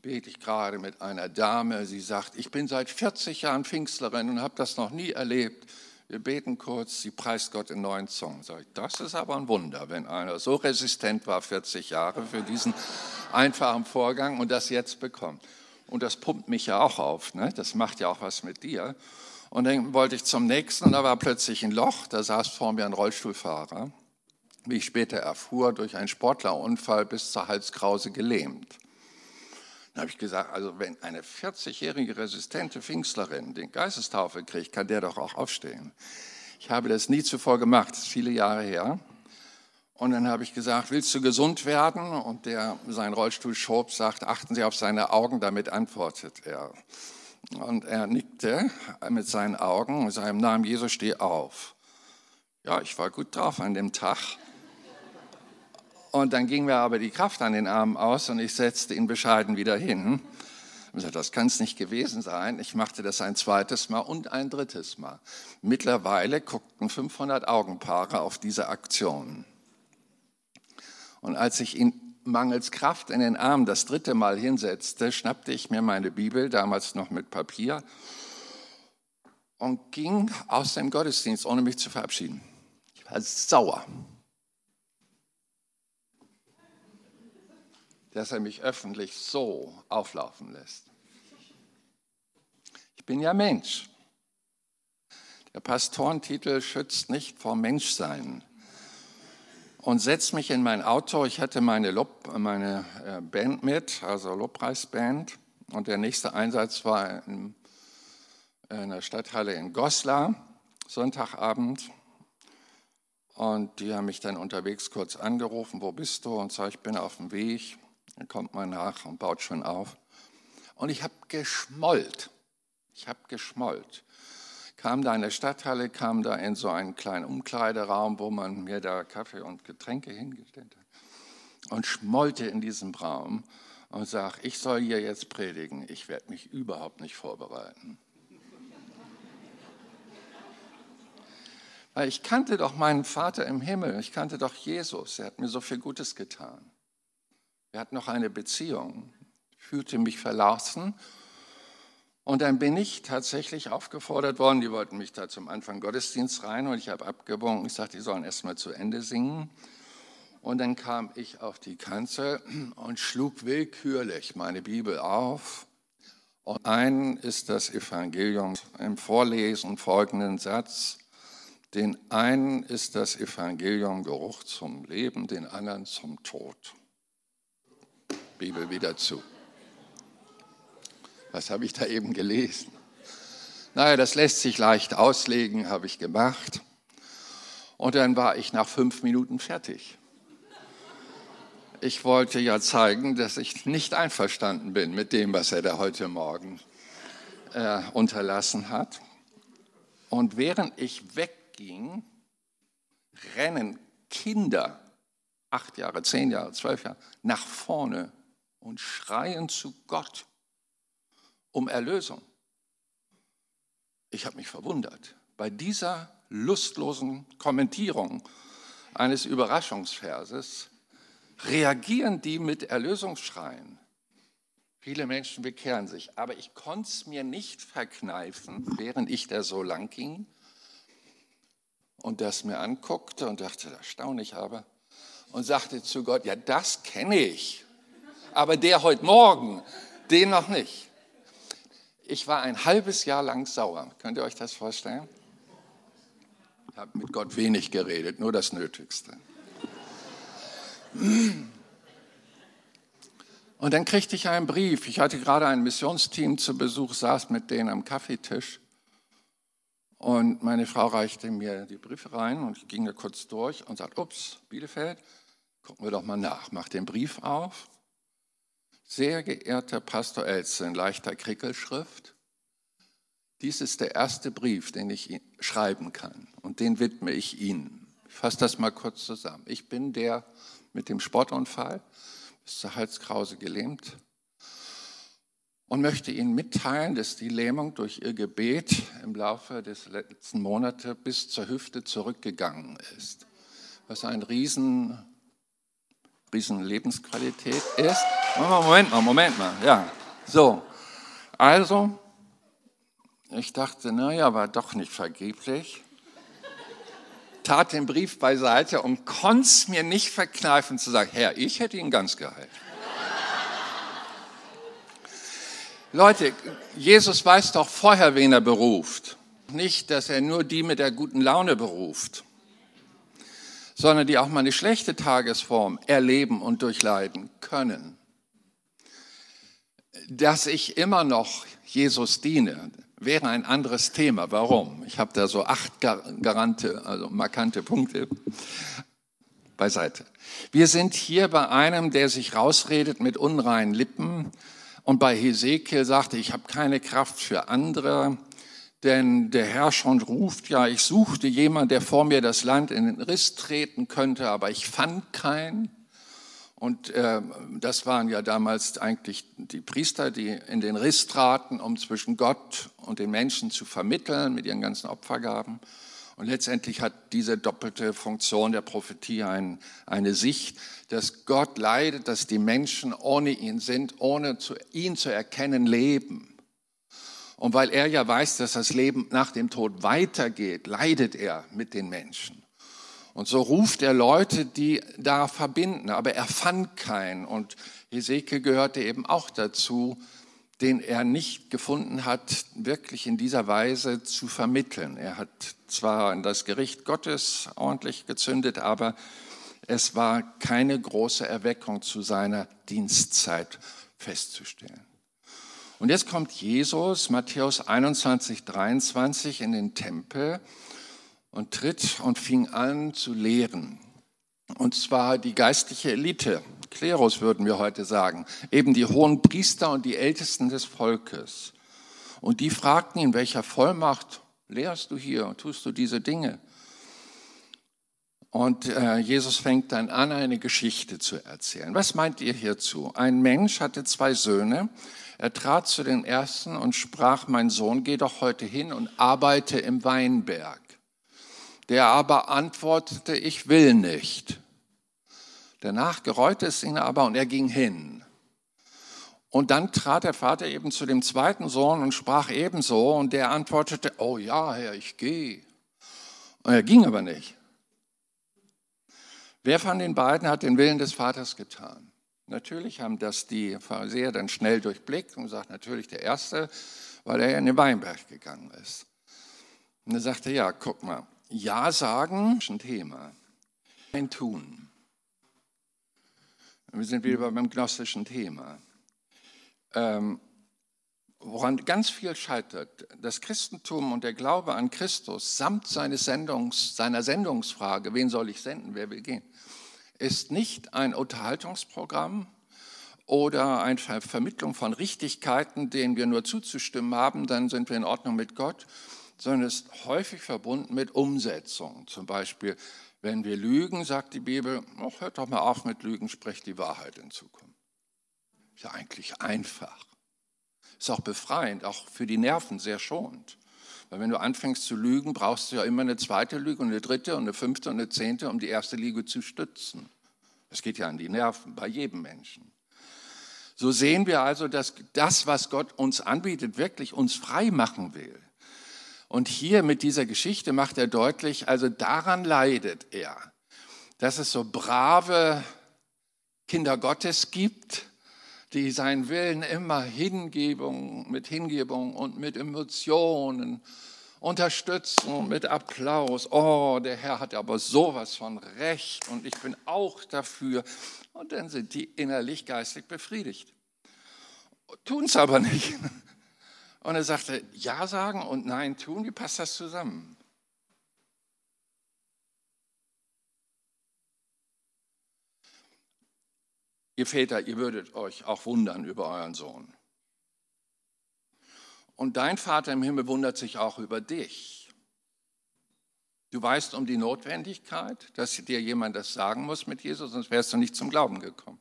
Bete ich gerade mit einer Dame. Sie sagt, ich bin seit 40 Jahren Pfingstlerin und habe das noch nie erlebt wir beten kurz, sie preist Gott in neuen ich, das ist aber ein Wunder, wenn einer so resistent war, 40 Jahre für diesen einfachen Vorgang und das jetzt bekommt. Und das pumpt mich ja auch auf, ne? das macht ja auch was mit dir. Und dann wollte ich zum nächsten und da war plötzlich ein Loch, da saß vor mir ein Rollstuhlfahrer, wie ich später erfuhr, durch einen Sportlerunfall bis zur Halskrause gelähmt. Dann habe ich gesagt, also wenn eine 40-jährige resistente Pfingstlerin den Geistestaufe kriegt, kann der doch auch aufstehen. Ich habe das nie zuvor gemacht, das ist viele Jahre her. Und dann habe ich gesagt, willst du gesund werden? Und der seinen Rollstuhl schob, sagt, achten Sie auf seine Augen, damit antwortet er. Und er nickte mit seinen Augen und sagte, im Namen Jesus steh auf. Ja, ich war gut drauf an dem Tag. Und dann ging mir aber die Kraft an den Armen aus und ich setzte ihn bescheiden wieder hin. Ich das kann es nicht gewesen sein. Ich machte das ein zweites Mal und ein drittes Mal. Mittlerweile guckten 500 Augenpaare auf diese Aktion. Und als ich ihn mangels Kraft in den Arm das dritte Mal hinsetzte, schnappte ich mir meine Bibel, damals noch mit Papier, und ging aus dem Gottesdienst, ohne mich zu verabschieden. Ich war sauer. Dass er mich öffentlich so auflaufen lässt. Ich bin ja Mensch. Der Pastorentitel schützt nicht vor Menschsein. Und setzt mich in mein Auto. Ich hatte meine, Lob, meine äh, Band mit, also Lobpreisband. Und der nächste Einsatz war in, in der Stadthalle in Goslar, Sonntagabend. Und die haben mich dann unterwegs kurz angerufen, wo bist du? Und sag, ich bin auf dem Weg. Dann kommt man nach und baut schon auf. Und ich habe geschmollt. Ich habe geschmollt. Kam da in der Stadthalle, kam da in so einen kleinen Umkleideraum, wo man mir da Kaffee und Getränke hingestellt hat. Und schmollte in diesem Raum und sagt, ich soll hier jetzt predigen. Ich werde mich überhaupt nicht vorbereiten. Weil ich kannte doch meinen Vater im Himmel, ich kannte doch Jesus, er hat mir so viel Gutes getan. Wir hatten noch eine Beziehung, fühlte mich verlassen. Und dann bin ich tatsächlich aufgefordert worden, die wollten mich da zum Anfang Gottesdienst rein und ich habe abgewunken, ich sagte, die sollen erst mal zu Ende singen. Und dann kam ich auf die Kanzel und schlug willkürlich meine Bibel auf. Und einen ist das Evangelium im Vorlesen folgenden Satz. Den einen ist das Evangelium Geruch zum Leben, den anderen zum Tod. Bibel wieder zu. Was habe ich da eben gelesen? Naja, das lässt sich leicht auslegen, habe ich gemacht. Und dann war ich nach fünf Minuten fertig. Ich wollte ja zeigen, dass ich nicht einverstanden bin mit dem, was er da heute Morgen äh, unterlassen hat. Und während ich weg ging, rennen Kinder, acht Jahre, zehn Jahre, zwölf Jahre, nach vorne und schreien zu Gott um Erlösung. Ich habe mich verwundert. Bei dieser lustlosen Kommentierung eines Überraschungsverses reagieren die mit Erlösungsschreien. Viele Menschen bekehren sich, aber ich konnte es mir nicht verkneifen, während ich da so lang ging, und das mir anguckte und dachte, erstaunlich aber, und sagte zu Gott, ja, das kenne ich, aber der heute Morgen, den noch nicht. Ich war ein halbes Jahr lang sauer. Könnt ihr euch das vorstellen? Ich habe mit Gott wenig geredet, nur das Nötigste. Und dann kriegte ich einen Brief. Ich hatte gerade ein Missionsteam zu Besuch, saß mit denen am Kaffeetisch. Und meine Frau reichte mir die Briefe rein und ich ging da kurz durch und sagte, ups, Bielefeld, gucken wir doch mal nach. Mach den Brief auf. Sehr geehrter Pastor Elze, in leichter Krickelschrift, dies ist der erste Brief, den ich schreiben kann und den widme ich Ihnen. Ich fasse das mal kurz zusammen. Ich bin der mit dem Sportunfall, bis zur Halskrause gelähmt, und möchte Ihnen mitteilen, dass die Lähmung durch Ihr Gebet im Laufe des letzten Monats bis zur Hüfte zurückgegangen ist, was ein riesen, riesen Lebensqualität ist. Moment mal, Moment mal, ja. So, also, ich dachte, naja, war doch nicht vergeblich. Tat den Brief beiseite und konnte es mir nicht verkneifen zu sagen, Herr, ich hätte ihn ganz geheilt. Leute, Jesus weiß doch vorher, wen er beruft. Nicht, dass er nur die mit der guten Laune beruft, sondern die auch mal eine schlechte Tagesform erleben und durchleiden können. Dass ich immer noch Jesus diene, wäre ein anderes Thema. Warum? Ich habe da so acht garante, also markante Punkte beiseite. Wir sind hier bei einem, der sich rausredet mit unreinen Lippen, und bei Hesekiel sagte, ich habe keine Kraft für andere, denn der Herr schon ruft, ja, ich suchte jemanden, der vor mir das Land in den Riss treten könnte, aber ich fand keinen. Und äh, das waren ja damals eigentlich die Priester, die in den Riss traten, um zwischen Gott und den Menschen zu vermitteln mit ihren ganzen Opfergaben. Und letztendlich hat diese doppelte Funktion der Prophetie ein, eine Sicht, dass Gott leidet, dass die Menschen ohne ihn sind, ohne zu, ihn zu erkennen, leben. Und weil er ja weiß, dass das Leben nach dem Tod weitergeht, leidet er mit den Menschen. Und so ruft er Leute, die da verbinden, aber er fand keinen. Und Hesekiel gehörte eben auch dazu, den er nicht gefunden hat, wirklich in dieser Weise zu vermitteln. Er hat zwar das Gericht Gottes ordentlich gezündet, aber es war keine große Erweckung zu seiner Dienstzeit festzustellen. Und jetzt kommt Jesus, Matthäus 21, 23, in den Tempel und tritt und fing an zu lehren. Und zwar die geistliche Elite, Klerus würden wir heute sagen, eben die hohen Priester und die Ältesten des Volkes. Und die fragten ihn, welcher Vollmacht lehrst du hier und tust du diese Dinge? Und äh, Jesus fängt dann an, eine Geschichte zu erzählen. Was meint ihr hierzu? Ein Mensch hatte zwei Söhne. Er trat zu den ersten und sprach, mein Sohn, geh doch heute hin und arbeite im Weinberg. Der aber antwortete, ich will nicht. Danach gereute es ihn aber und er ging hin. Und dann trat der Vater eben zu dem zweiten Sohn und sprach ebenso und der antwortete, oh ja, Herr, ich gehe. Und er ging aber nicht. Wer von den beiden hat den Willen des Vaters getan? Natürlich haben das die Pharisäer dann schnell durchblickt und gesagt, natürlich der Erste, weil er in den Weinberg gegangen ist. Und er sagte, ja, guck mal, Ja sagen ist ein Thema. Ein Tun. Wir sind wieder beim gnostischen Thema. Ähm, woran ganz viel scheitert, das Christentum und der Glaube an Christus samt seines Sendungs, seiner Sendungsfrage, wen soll ich senden, wer will gehen, ist nicht ein Unterhaltungsprogramm oder eine Vermittlung von Richtigkeiten, denen wir nur zuzustimmen haben, dann sind wir in Ordnung mit Gott, sondern ist häufig verbunden mit Umsetzung. Zum Beispiel wenn wir lügen, sagt die Bibel, oh, hört doch mal auf mit Lügen, sprecht die Wahrheit in Zukunft. Ist ja eigentlich einfach. Ist auch befreiend, auch für die Nerven sehr schonend. Weil wenn du anfängst zu lügen, brauchst du ja immer eine zweite Lüge und eine dritte und eine fünfte und eine zehnte, um die erste Lüge zu stützen. Das geht ja an die Nerven bei jedem Menschen. So sehen wir also, dass das, was Gott uns anbietet, wirklich uns frei machen will. Und hier mit dieser Geschichte macht er deutlich, also daran leidet er, dass es so brave Kinder Gottes gibt, die seinen Willen immer Hingebung, mit Hingebung und mit Emotionen unterstützen, mit Applaus. Oh, der Herr hat aber sowas von Recht und ich bin auch dafür. Und dann sind die innerlich geistig befriedigt. Tun es aber nicht. Und er sagte, Ja sagen und Nein tun, wie passt das zusammen? Ihr Väter, ihr würdet euch auch wundern über euren Sohn. Und dein Vater im Himmel wundert sich auch über dich. Du weißt um die Notwendigkeit, dass dir jemand das sagen muss mit Jesus, sonst wärst du nicht zum Glauben gekommen.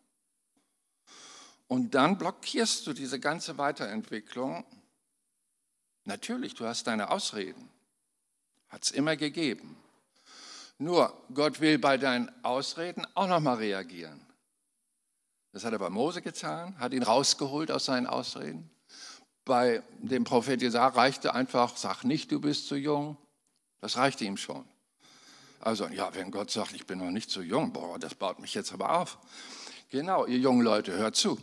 Und dann blockierst du diese ganze Weiterentwicklung Natürlich, du hast deine Ausreden. Hat es immer gegeben. Nur, Gott will bei deinen Ausreden auch nochmal reagieren. Das hat er bei Mose getan, hat ihn rausgeholt aus seinen Ausreden. Bei dem Prophet Jesaja reichte einfach, sag nicht, du bist zu jung. Das reichte ihm schon. Also, ja, wenn Gott sagt, ich bin noch nicht zu jung, boah, das baut mich jetzt aber auf. Genau, ihr jungen Leute, hört zu.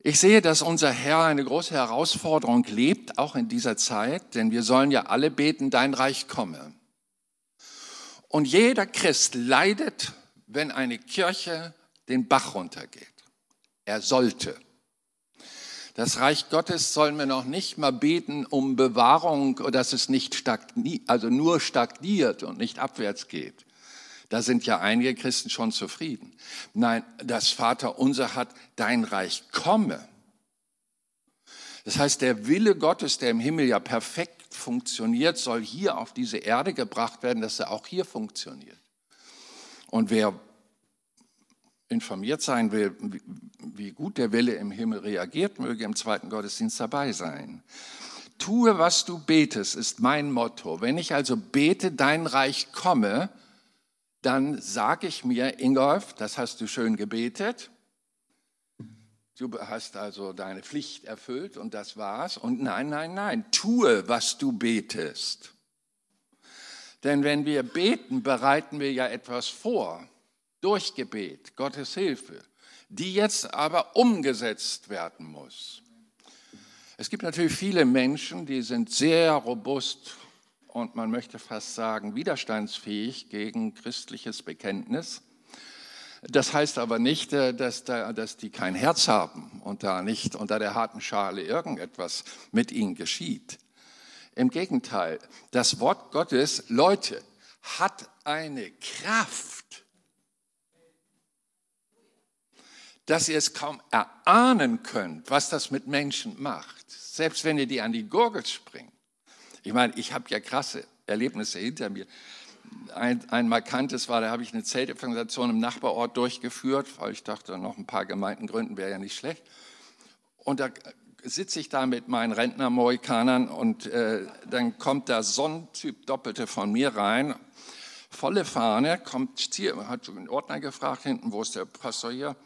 Ich sehe, dass unser Herr eine große Herausforderung lebt, auch in dieser Zeit, denn wir sollen ja alle beten, dein Reich komme. Und jeder Christ leidet, wenn eine Kirche den Bach runtergeht. Er sollte. Das Reich Gottes sollen wir noch nicht mal beten um Bewahrung, dass es nicht stagniert, also nur stagniert und nicht abwärts geht. Da sind ja einige Christen schon zufrieden. Nein, das Vaterunser hat, dein Reich komme. Das heißt, der Wille Gottes, der im Himmel ja perfekt funktioniert, soll hier auf diese Erde gebracht werden, dass er auch hier funktioniert. Und wer informiert sein will, wie gut der Wille im Himmel reagiert, möge im zweiten Gottesdienst dabei sein. Tue, was du betest, ist mein Motto. Wenn ich also bete, dein Reich komme, dann sage ich mir, Ingolf, das hast du schön gebetet. Du hast also deine Pflicht erfüllt und das war's. Und nein, nein, nein, tue, was du betest. Denn wenn wir beten, bereiten wir ja etwas vor, durch Gebet, Gottes Hilfe, die jetzt aber umgesetzt werden muss. Es gibt natürlich viele Menschen, die sind sehr robust und man möchte fast sagen widerstandsfähig gegen christliches Bekenntnis. Das heißt aber nicht, äh, dass, da, dass die kein Herz haben und da nicht unter der harten Schale irgendetwas mit ihnen geschieht. Im Gegenteil, das Wort Gottes, Leute, hat eine Kraft, dass ihr es kaum erahnen könnt, was das mit Menschen macht, selbst wenn ihr die an die Gurgel springt. Ich meine, ich habe ja krasse Erlebnisse hinter mir. Ein, ein markantes war, da habe ich eine Zeltevangelisation im Nachbarort durchgeführt, weil ich dachte, noch ein paar Gemeinden gründen wäre ja nicht schlecht. Und da sitze ich da mit meinen Rentner-Moikanern und äh, dann kommt da so ein Typ Doppelte von mir rein, volle Fahne, kommt, hat den Ordner gefragt hinten, wo ist der Pastor hier?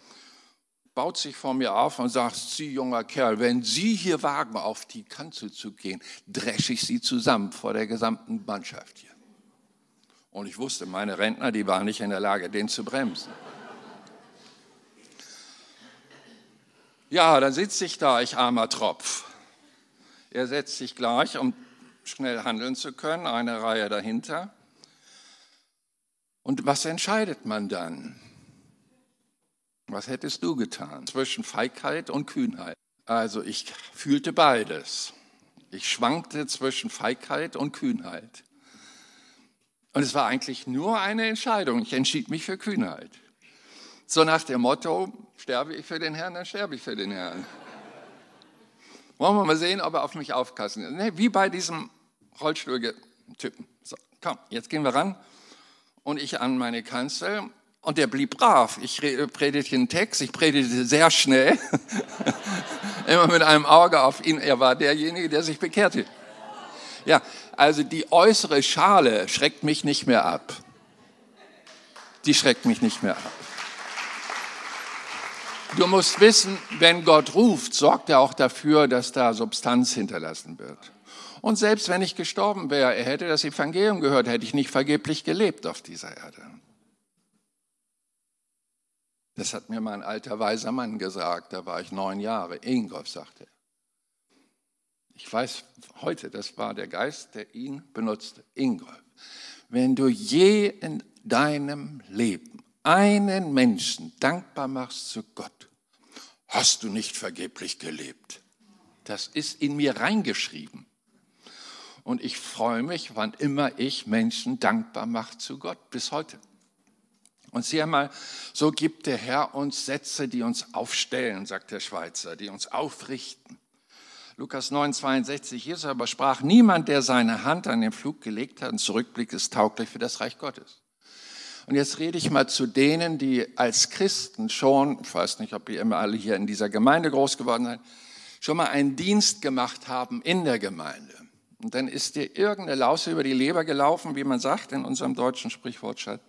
Baut sich vor mir auf und sagt, Sie junger Kerl, wenn Sie hier wagen, auf die Kanzel zu gehen, dresche ich Sie zusammen vor der gesamten Mannschaft hier. Und ich wusste, meine Rentner, die waren nicht in der Lage, den zu bremsen. Ja, dann sitze ich da, ich armer Tropf. Er setzt sich gleich, um schnell handeln zu können, eine Reihe dahinter. Und was entscheidet man dann? Was hättest du getan zwischen Feigheit und Kühnheit? Also ich fühlte beides. Ich schwankte zwischen Feigheit und Kühnheit. Und es war eigentlich nur eine Entscheidung. Ich entschied mich für Kühnheit. So nach dem Motto, sterbe ich für den Herrn, dann sterbe ich für den Herrn. Wollen wir mal sehen, ob er auf mich aufpassen nee, Wie bei diesem Rollstuhltypen. So, komm, jetzt gehen wir ran. Und ich an meine Kanzel und der blieb brav. Ich predigte einen Text, ich predigte sehr schnell, immer mit einem Auge auf ihn. Er war derjenige, der sich bekehrte. Ja, also die äußere Schale schreckt mich nicht mehr ab. Die schreckt mich nicht mehr ab. Du musst wissen, wenn Gott ruft, sorgt er auch dafür, dass da Substanz hinterlassen wird. Und selbst wenn ich gestorben wäre, er hätte das Evangelium gehört, hätte ich nicht vergeblich gelebt auf dieser Erde. Das hat mir mein alter weiser Mann gesagt, da war ich neun Jahre. Ingolf sagte. Ich weiß heute, das war der Geist, der ihn benutzte. Ingolf, wenn du je in deinem Leben einen Menschen dankbar machst zu Gott, hast du nicht vergeblich gelebt. Das ist in mir reingeschrieben. Und ich freue mich, wann immer ich Menschen dankbar mache zu Gott, bis heute. Und sieh einmal, so gibt der Herr uns Sätze, die uns aufstellen, sagt der Schweizer, die uns aufrichten. Lukas 9, 62, Jesus aber sprach, niemand, der seine Hand an den Flug gelegt hat und zurückblickt, ist tauglich für das Reich Gottes. Und jetzt rede ich mal zu denen, die als Christen schon, ich weiß nicht, ob ihr immer alle hier in dieser Gemeinde groß geworden seid, schon mal einen Dienst gemacht haben in der Gemeinde. Und dann ist dir irgendeine Lause über die Leber gelaufen, wie man sagt in unserem deutschen Sprichwortschatz.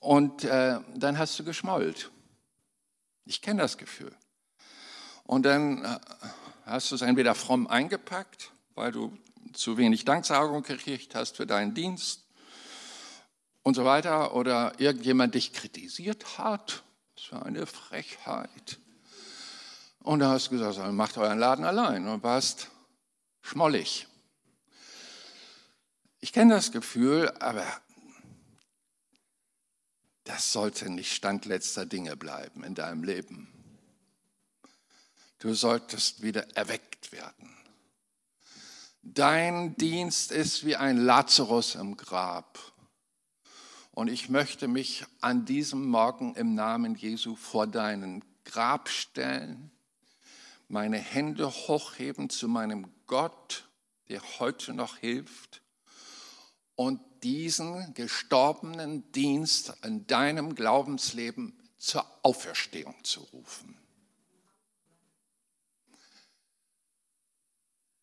Und äh, dann hast du geschmollt. Ich kenne das Gefühl. Und dann äh, hast du es entweder fromm eingepackt, weil du zu wenig Danksagung gekriegt hast für deinen Dienst und so weiter, oder irgendjemand dich kritisiert hat. Das war eine Frechheit. Und da hast du gesagt, macht euren Laden allein und warst schmollig. Ich kenne das Gefühl, aber das sollte nicht Stand letzter Dinge bleiben in deinem Leben. Du solltest wieder erweckt werden. Dein Dienst ist wie ein Lazarus im Grab. Und ich möchte mich an diesem Morgen im Namen Jesu vor deinen Grab stellen, meine Hände hochheben zu meinem Gott, der heute noch hilft, und diesen gestorbenen Dienst in deinem Glaubensleben zur Auferstehung zu rufen.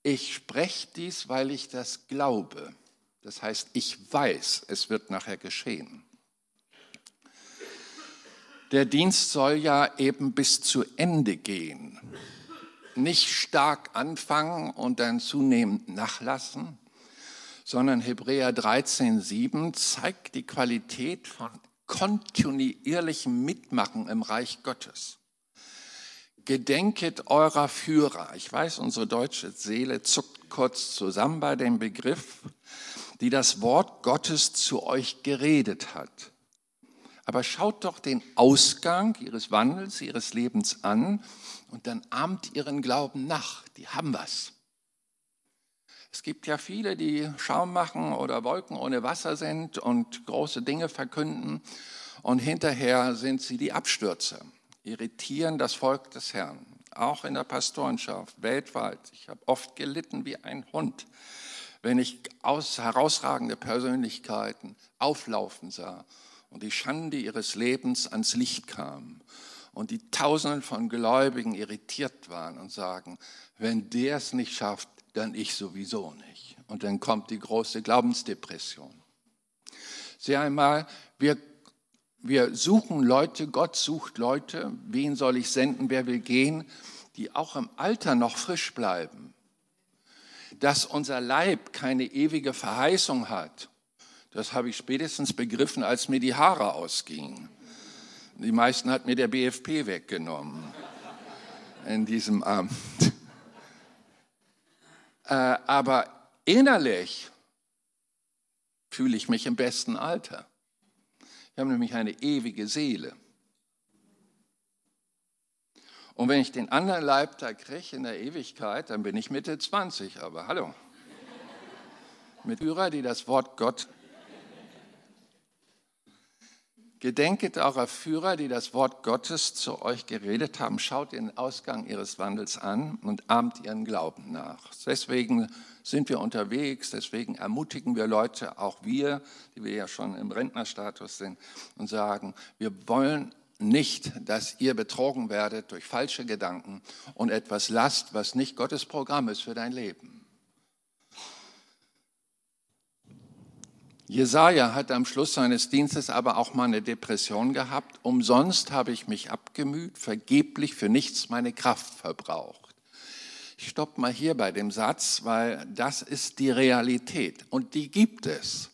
Ich spreche dies, weil ich das glaube. Das heißt, ich weiß, es wird nachher geschehen. Der Dienst soll ja eben bis zu Ende gehen. Nicht stark anfangen und dann zunehmend nachlassen, sondern Hebräer 13,7 zeigt die Qualität von kontinuierlichem Mitmachen im Reich Gottes. Gedenket eurer Führer. Ich weiß, unsere deutsche Seele zuckt kurz zusammen bei dem Begriff, die das Wort Gottes zu euch geredet hat. Aber schaut doch den Ausgang ihres Wandels, ihres Lebens an und dann ahmt ihren Glauben nach. Die haben was. Es gibt ja viele, die Schaum machen oder Wolken ohne Wasser sind und große Dinge verkünden und hinterher sind sie die Abstürze, irritieren das Volk des Herrn, auch in der Pastorenschaft, weltweit. Ich habe oft gelitten wie ein Hund, wenn ich aus herausragende Persönlichkeiten auflaufen sah und die Schande ihres Lebens ans Licht kam und die Tausenden von Gläubigen irritiert waren und sagen, wenn der es nicht schafft, dann ich sowieso nicht. Und dann kommt die große Glaubensdepression. Sieh einmal, wir, wir suchen Leute, Gott sucht Leute, wen soll ich senden, wer will gehen, die auch im Alter noch frisch bleiben. Dass unser Leib keine ewige Verheißung hat das habe ich spätestens begriffen, als mir die Haare ausgingen. Die meisten hat mir der BFP weggenommen in diesem Amt. Äh, aber innerlich fühle ich mich im besten Alter. Ich habe nämlich eine ewige Seele. Und wenn ich den anderen Leib da kriege in der Ewigkeit, dann bin ich Mitte 20. Aber hallo. Mit Führer, die das Wort Gott Gedenket eurer Führer, die das Wort Gottes zu euch geredet haben, schaut den Ausgang ihres Wandels an und ahmt ihren Glauben nach. Deswegen sind wir unterwegs, deswegen ermutigen wir Leute, auch wir, die wir ja schon im Rentnerstatus sind, und sagen, wir wollen nicht, dass ihr betrogen werdet durch falsche Gedanken und etwas lasst, was nicht Gottes Programm ist für dein Leben. Jesaja hat am Schluss seines Dienstes aber auch mal eine Depression gehabt. Umsonst habe ich mich abgemüht, vergeblich für nichts meine Kraft verbraucht. Ich stoppe mal hier bei dem Satz, weil das ist die Realität und die gibt es.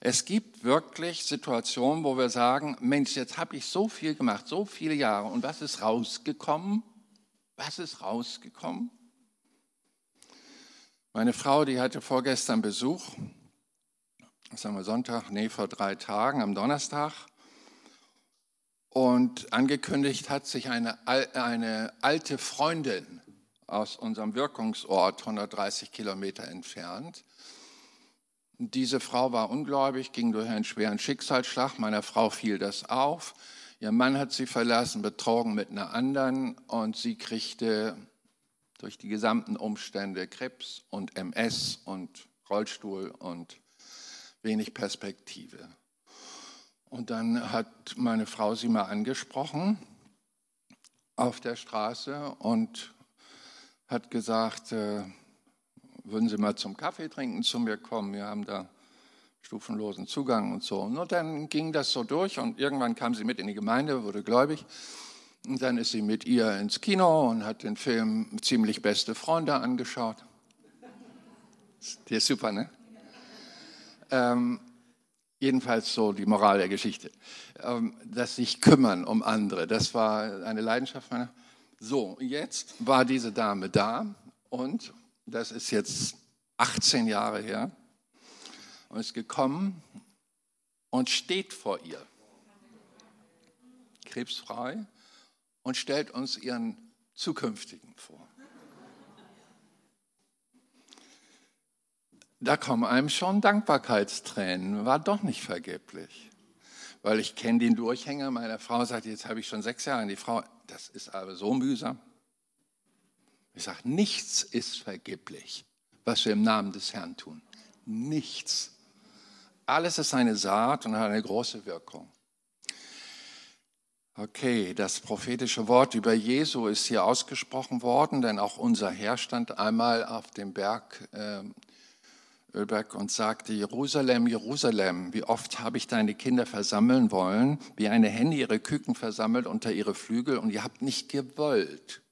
Es gibt wirklich Situationen, wo wir sagen, Mensch, jetzt habe ich so viel gemacht, so viele Jahre und was ist rausgekommen? Was ist rausgekommen? Meine Frau, die hatte vorgestern Besuch sagen wir Sonntag, nee, vor drei Tagen, am Donnerstag. Und angekündigt hat sich eine, eine alte Freundin aus unserem Wirkungsort, 130 Kilometer entfernt. Diese Frau war ungläubig, ging durch einen schweren Schicksalsschlag. Meiner Frau fiel das auf. Ihr Mann hat sie verlassen, betrogen mit einer anderen und sie kriegte durch die gesamten Umstände Krebs und MS und Rollstuhl und wenig Perspektive. Und dann hat meine Frau sie mal angesprochen auf der Straße und hat gesagt, äh, würden Sie mal zum Kaffee trinken zu mir kommen? Wir haben da stufenlosen Zugang und so. Und dann ging das so durch und irgendwann kam sie mit in die Gemeinde, wurde gläubig. Und dann ist sie mit ihr ins Kino und hat den Film Ziemlich beste Freunde angeschaut. Der ist super, ne? Ähm, jedenfalls so die Moral der Geschichte. Ähm, dass sich kümmern um andere, das war eine Leidenschaft meiner. So, jetzt war diese Dame da und das ist jetzt 18 Jahre her und ist gekommen und steht vor ihr, krebsfrei, und stellt uns ihren zukünftigen vor. Da kommen einem schon Dankbarkeitstränen. War doch nicht vergeblich. Weil ich kenne den Durchhänger meiner Frau, sagt, jetzt habe ich schon sechs Jahre. Und die Frau, das ist aber so mühsam. Ich sage, nichts ist vergeblich, was wir im Namen des Herrn tun. Nichts. Alles ist eine Saat und hat eine große Wirkung. Okay, das prophetische Wort über Jesu ist hier ausgesprochen worden, denn auch unser Herr stand einmal auf dem Berg äh, Ölberg und sagte, Jerusalem, Jerusalem, wie oft habe ich deine Kinder versammeln wollen, wie eine Henne ihre Küken versammelt unter ihre Flügel und ihr habt nicht gewollt.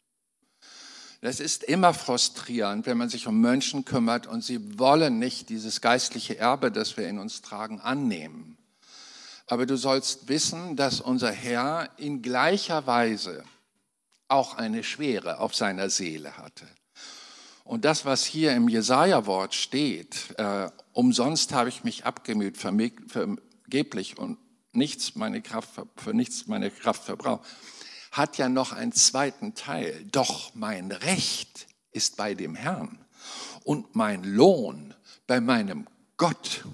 Das ist immer frustrierend, wenn man sich um Menschen kümmert und sie wollen nicht dieses geistliche Erbe, das wir in uns tragen, annehmen. Aber du sollst wissen, dass unser Herr in gleicher Weise auch eine Schwere auf seiner Seele hatte. Und das, was hier im Jesaja-Wort steht, äh, umsonst habe ich mich abgemüht, vergeblich und nichts meine Kraft, für nichts meine Kraft verbraucht, hat ja noch einen zweiten Teil. Doch mein Recht ist bei dem Herrn und mein Lohn bei meinem Gott.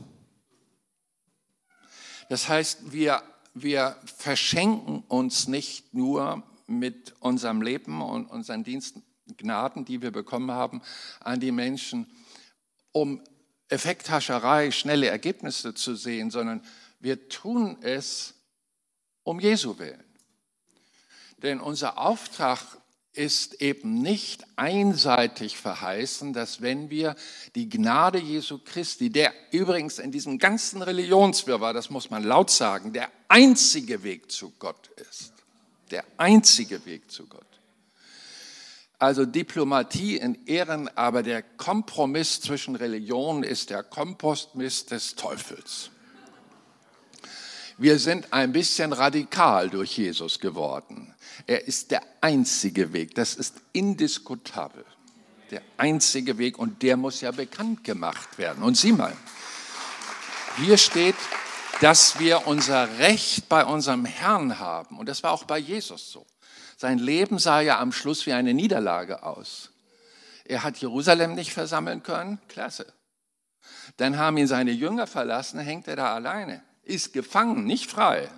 Das heißt, wir, wir verschenken uns nicht nur mit unserem Leben und unseren Diensten, Gnaden, die wir bekommen haben, an die Menschen, um Effekthascherei, schnelle Ergebnisse zu sehen, sondern wir tun es um Jesu willen. Denn unser Auftrag ist eben nicht einseitig verheißen, dass wenn wir die Gnade Jesu Christi, der übrigens in diesem ganzen Religionswirrwarr, das muss man laut sagen, der einzige Weg zu Gott ist, der einzige Weg zu Gott. Also Diplomatie in Ehren, aber der Kompromiss zwischen Religionen ist der Kompostmist des Teufels. Wir sind ein bisschen radikal durch Jesus geworden. Er ist der einzige Weg, das ist indiskutabel. Der einzige Weg und der muss ja bekannt gemacht werden. Und sieh mal, hier steht, dass wir unser Recht bei unserem Herrn haben. Und das war auch bei Jesus so. Sein Leben sah ja am Schluss wie eine Niederlage aus. Er hat Jerusalem nicht versammeln können, klasse. Dann haben ihn seine Jünger verlassen, hängt er da alleine ist gefangen, nicht frei.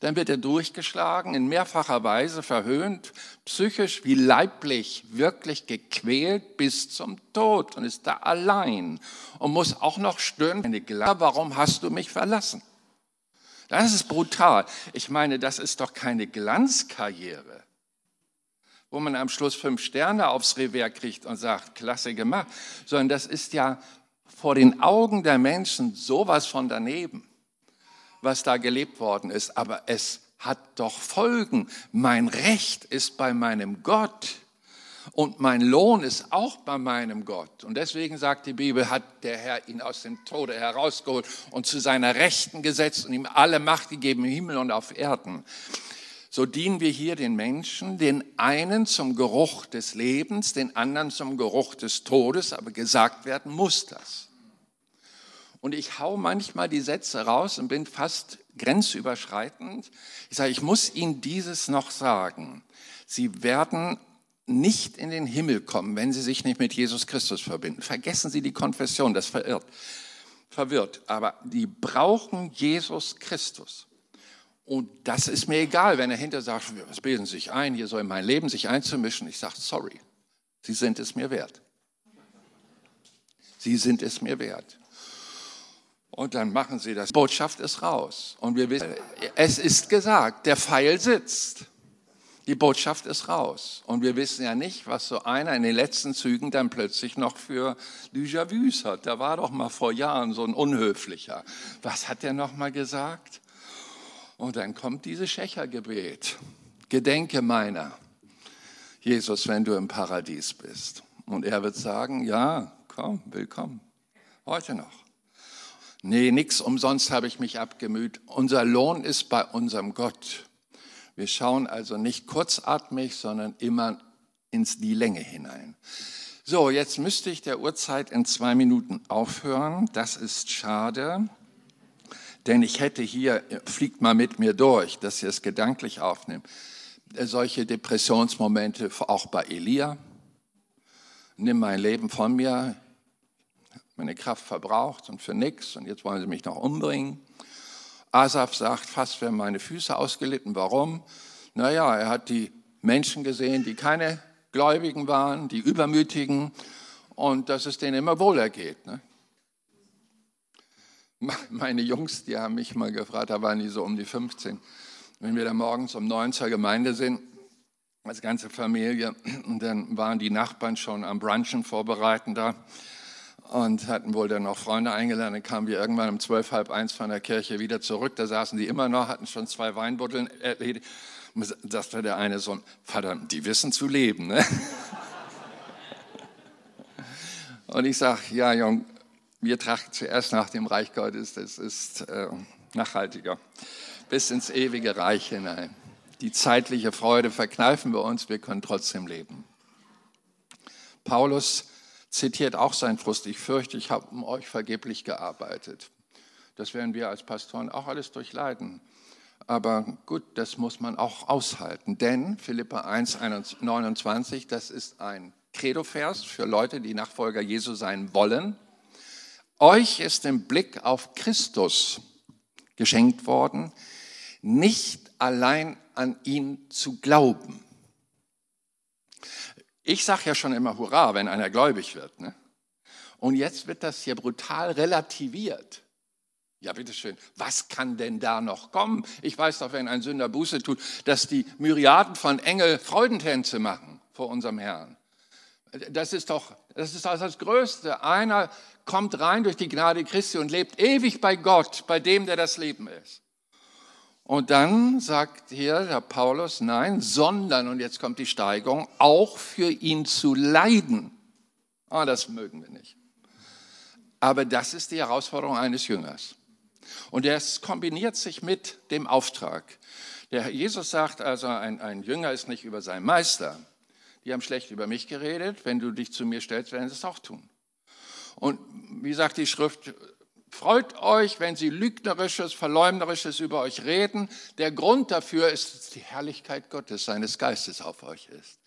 Dann wird er durchgeschlagen, in mehrfacher Weise verhöhnt, psychisch wie leiblich wirklich gequält bis zum Tod und ist da allein und muss auch noch stöhnen, warum hast du mich verlassen? Das ist brutal. Ich meine, das ist doch keine Glanzkarriere, wo man am Schluss fünf Sterne aufs Revers kriegt und sagt, klasse gemacht, sondern das ist ja vor den Augen der Menschen sowas von daneben was da gelebt worden ist, aber es hat doch Folgen. Mein Recht ist bei meinem Gott und mein Lohn ist auch bei meinem Gott. Und deswegen sagt die Bibel, hat der Herr ihn aus dem Tode herausgeholt und zu seiner Rechten gesetzt und ihm alle Macht gegeben im Himmel und auf Erden. So dienen wir hier den Menschen, den einen zum Geruch des Lebens, den anderen zum Geruch des Todes, aber gesagt werden muss das. Und ich hau manchmal die Sätze raus und bin fast grenzüberschreitend. Ich sage, ich muss Ihnen dieses noch sagen. Sie werden nicht in den Himmel kommen, wenn Sie sich nicht mit Jesus Christus verbinden. Vergessen Sie die Konfession, das verirrt, verwirrt. Aber die brauchen Jesus Christus. Und das ist mir egal, wenn er hinter sagt, was bilden Sie sich ein, hier soll mein Leben sich einzumischen. Ich sage, sorry, Sie sind es mir wert. Sie sind es mir wert. Und dann machen sie das. Botschaft ist raus. Und wir wissen, es ist gesagt, der Pfeil sitzt. Die Botschaft ist raus. Und wir wissen ja nicht, was so einer in den letzten Zügen dann plötzlich noch für Déjà-vus hat. Da war doch mal vor Jahren so ein Unhöflicher. Was hat der noch mal gesagt? Und dann kommt dieses Schächergebet. Gedenke meiner, Jesus, wenn du im Paradies bist. Und er wird sagen, ja, komm, willkommen. Heute noch. Nee, nix umsonst habe ich mich abgemüht. Unser Lohn ist bei unserem Gott. Wir schauen also nicht kurzatmig, sondern immer ins die Länge hinein. So, jetzt müsste ich der Uhrzeit in zwei Minuten aufhören. Das ist schade, denn ich hätte hier, fliegt mal mit mir durch, dass ihr es gedanklich aufnimmt, solche Depressionsmomente auch bei Elia. Nimm mein Leben von mir, meine Kraft verbraucht und für nichts und jetzt wollen sie mich noch umbringen. Asaf sagt, fast wären meine Füße ausgelitten. Warum? Naja, er hat die Menschen gesehen, die keine Gläubigen waren, die Übermütigen und dass es denen immer wohler geht. Ne? Meine Jungs, die haben mich mal gefragt, da waren die so um die 15, wenn wir da morgens um neun zur Gemeinde sind, als ganze Familie, und dann waren die Nachbarn schon am Brunchen vorbereiten da und hatten wohl dann noch Freunde eingeladen. Dann kamen wir irgendwann um zwölf, halb eins von der Kirche wieder zurück. Da saßen die immer noch, hatten schon zwei Weinbutteln erledigt. Sagte der eine Sohn, verdammt, die wissen zu leben. Ne? Und ich sage, ja, Jung, wir trachten zuerst nach dem Reich Gottes, das ist äh, nachhaltiger, bis ins ewige Reich hinein. Die zeitliche Freude verkneifen wir uns, wir können trotzdem leben. Paulus zitiert auch seinen Frust. Ich fürchte, ich habe um euch vergeblich gearbeitet. Das werden wir als Pastoren auch alles durchleiden. Aber gut, das muss man auch aushalten. Denn Philippa 1, 29, das ist ein Credo-Vers für Leute, die Nachfolger Jesu sein wollen. Euch ist im Blick auf Christus geschenkt worden, nicht allein an ihn zu glauben. Ich sage ja schon immer Hurra, wenn einer gläubig wird. Ne? Und jetzt wird das hier brutal relativiert. Ja, bitteschön, was kann denn da noch kommen? Ich weiß doch, wenn ein Sünder Buße tut, dass die Myriaden von Engel Freudentänze machen vor unserem Herrn. Das ist doch das, ist das Größte. Einer kommt rein durch die Gnade Christi und lebt ewig bei Gott, bei dem, der das Leben ist. Und dann sagt hier der Paulus, nein, sondern, und jetzt kommt die Steigerung, auch für ihn zu leiden. Ah, das mögen wir nicht. Aber das ist die Herausforderung eines Jüngers. Und das kombiniert sich mit dem Auftrag. Der Jesus sagt also, ein, ein Jünger ist nicht über seinen Meister. Die haben schlecht über mich geredet. Wenn du dich zu mir stellst, werden sie es auch tun. Und wie sagt die Schrift, Freut euch, wenn sie lügnerisches, verleumderisches über euch reden. Der Grund dafür ist, dass die Herrlichkeit Gottes, seines Geistes auf euch ist.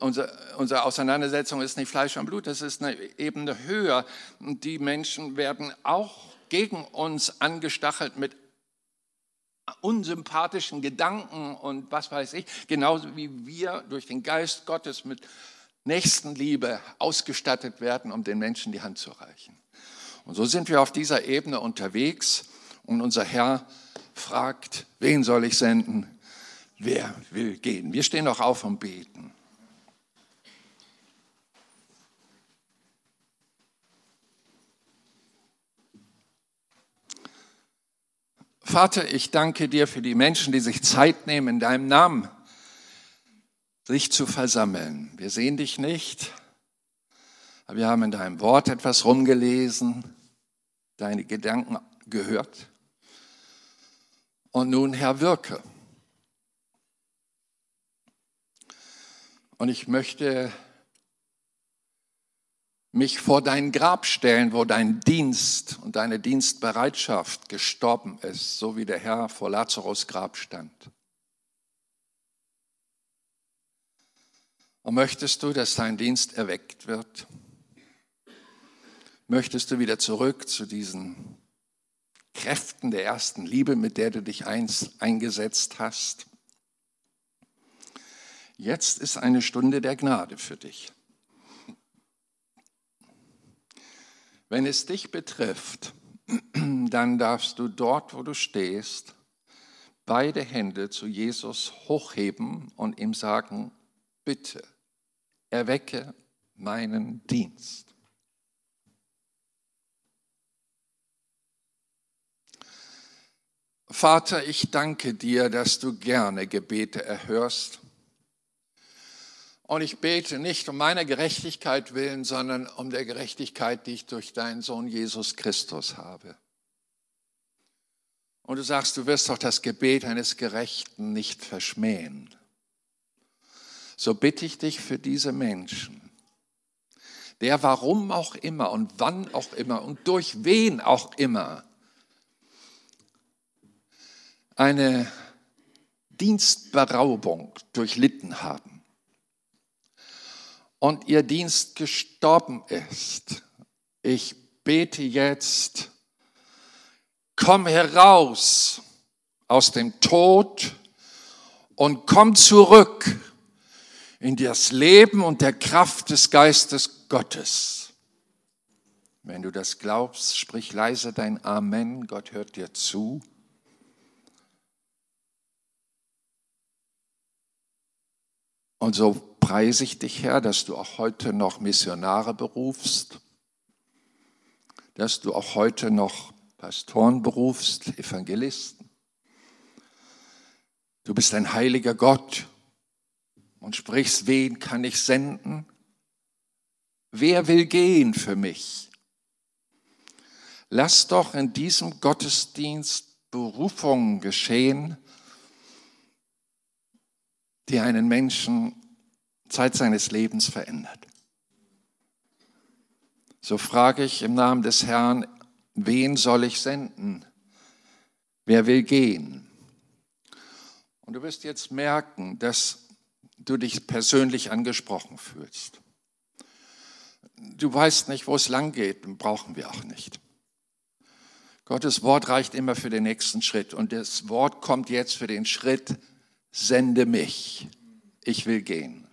Unsere, unsere Auseinandersetzung ist nicht Fleisch und Blut, das ist eine Ebene höher. Die Menschen werden auch gegen uns angestachelt mit unsympathischen Gedanken und was weiß ich, genauso wie wir durch den Geist Gottes mit Nächstenliebe ausgestattet werden, um den Menschen die Hand zu reichen. Und so sind wir auf dieser Ebene unterwegs und unser Herr fragt, wen soll ich senden? Wer will gehen? Wir stehen noch auf und beten. Vater, ich danke dir für die Menschen, die sich Zeit nehmen, in deinem Namen sich zu versammeln. Wir sehen dich nicht, aber wir haben in deinem Wort etwas rumgelesen, deine Gedanken gehört. Und nun, Herr, wirke. Und ich möchte mich vor dein Grab stellen, wo dein Dienst und deine Dienstbereitschaft gestorben ist, so wie der Herr vor Lazarus Grab stand. Und möchtest du, dass dein Dienst erweckt wird? Möchtest du wieder zurück zu diesen Kräften der ersten Liebe, mit der du dich einst eingesetzt hast? Jetzt ist eine Stunde der Gnade für dich. Wenn es dich betrifft, dann darfst du dort, wo du stehst, beide Hände zu Jesus hochheben und ihm sagen, bitte, erwecke meinen Dienst. Vater, ich danke dir, dass du gerne Gebete erhörst und ich bete nicht um meiner Gerechtigkeit willen, sondern um der Gerechtigkeit, die ich durch deinen Sohn Jesus Christus habe. Und du sagst, du wirst doch das Gebet eines Gerechten nicht verschmähen. So bitte ich dich für diese Menschen, der warum auch immer und wann auch immer und durch wen auch immer eine Dienstberaubung durchlitten haben und ihr Dienst gestorben ist. Ich bete jetzt, komm heraus aus dem Tod und komm zurück in das Leben und der Kraft des Geistes Gottes. Wenn du das glaubst, sprich leise dein Amen, Gott hört dir zu. Und so preise ich dich, Herr, dass du auch heute noch Missionare berufst, dass du auch heute noch Pastoren berufst, Evangelisten. Du bist ein heiliger Gott und sprichst, wen kann ich senden? wer will gehen für mich? Lass doch in diesem Gottesdienst Berufungen geschehen, die einen Menschen Zeit seines Lebens verändert. So frage ich im Namen des Herrn, wen soll ich senden? Wer will gehen? Und du wirst jetzt merken, dass du dich persönlich angesprochen fühlst. Du weißt nicht, wo es lang geht, brauchen wir auch nicht. Gottes Wort reicht immer für den nächsten Schritt und das Wort kommt jetzt für den Schritt, sende mich, ich will gehen.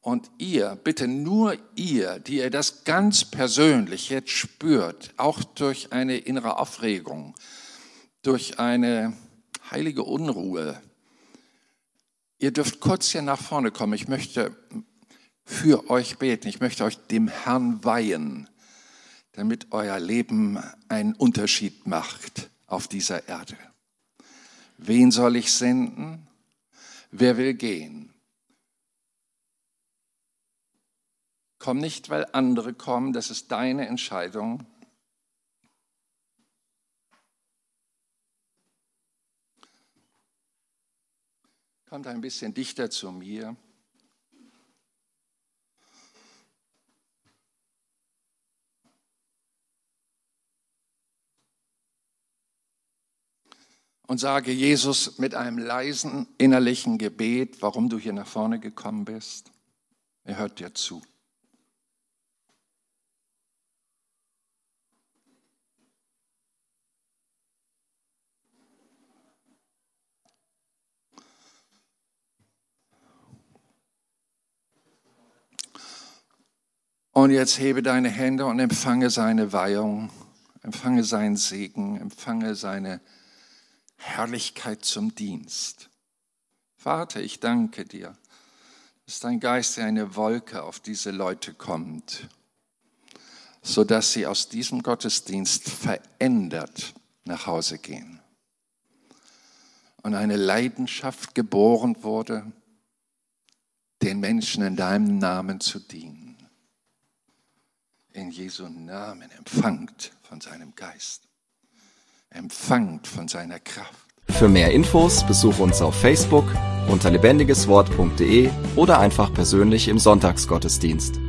Und ihr, bitte nur ihr, die ihr das ganz persönlich jetzt spürt, auch durch eine innere Aufregung, durch eine heilige Unruhe, ihr dürft kurz hier nach vorne kommen. Ich möchte für euch beten. Ich möchte euch dem Herrn weihen, damit euer Leben einen Unterschied macht auf dieser Erde. Wen soll ich senden? Wer will gehen? Komm nicht, weil andere kommen, das ist deine Entscheidung. Kommt ein bisschen dichter zu mir. und sage Jesus mit einem leisen innerlichen Gebet, warum du hier nach vorne gekommen bist. Er hört dir zu. Und jetzt hebe deine Hände und empfange seine Weihung, empfange seinen Segen, empfange seine Herrlichkeit zum Dienst. Vater, ich danke dir, dass dein Geist wie eine Wolke auf diese Leute kommt, sodass sie aus diesem Gottesdienst verändert nach Hause gehen. Und eine Leidenschaft geboren wurde, den Menschen in deinem Namen zu dienen in Jesu Namen empfangt von seinem Geist. Empfangt von seiner Kraft. Für mehr Infos besuche uns auf Facebook unter lebendigeswort.de oder einfach persönlich im Sonntagsgottesdienst.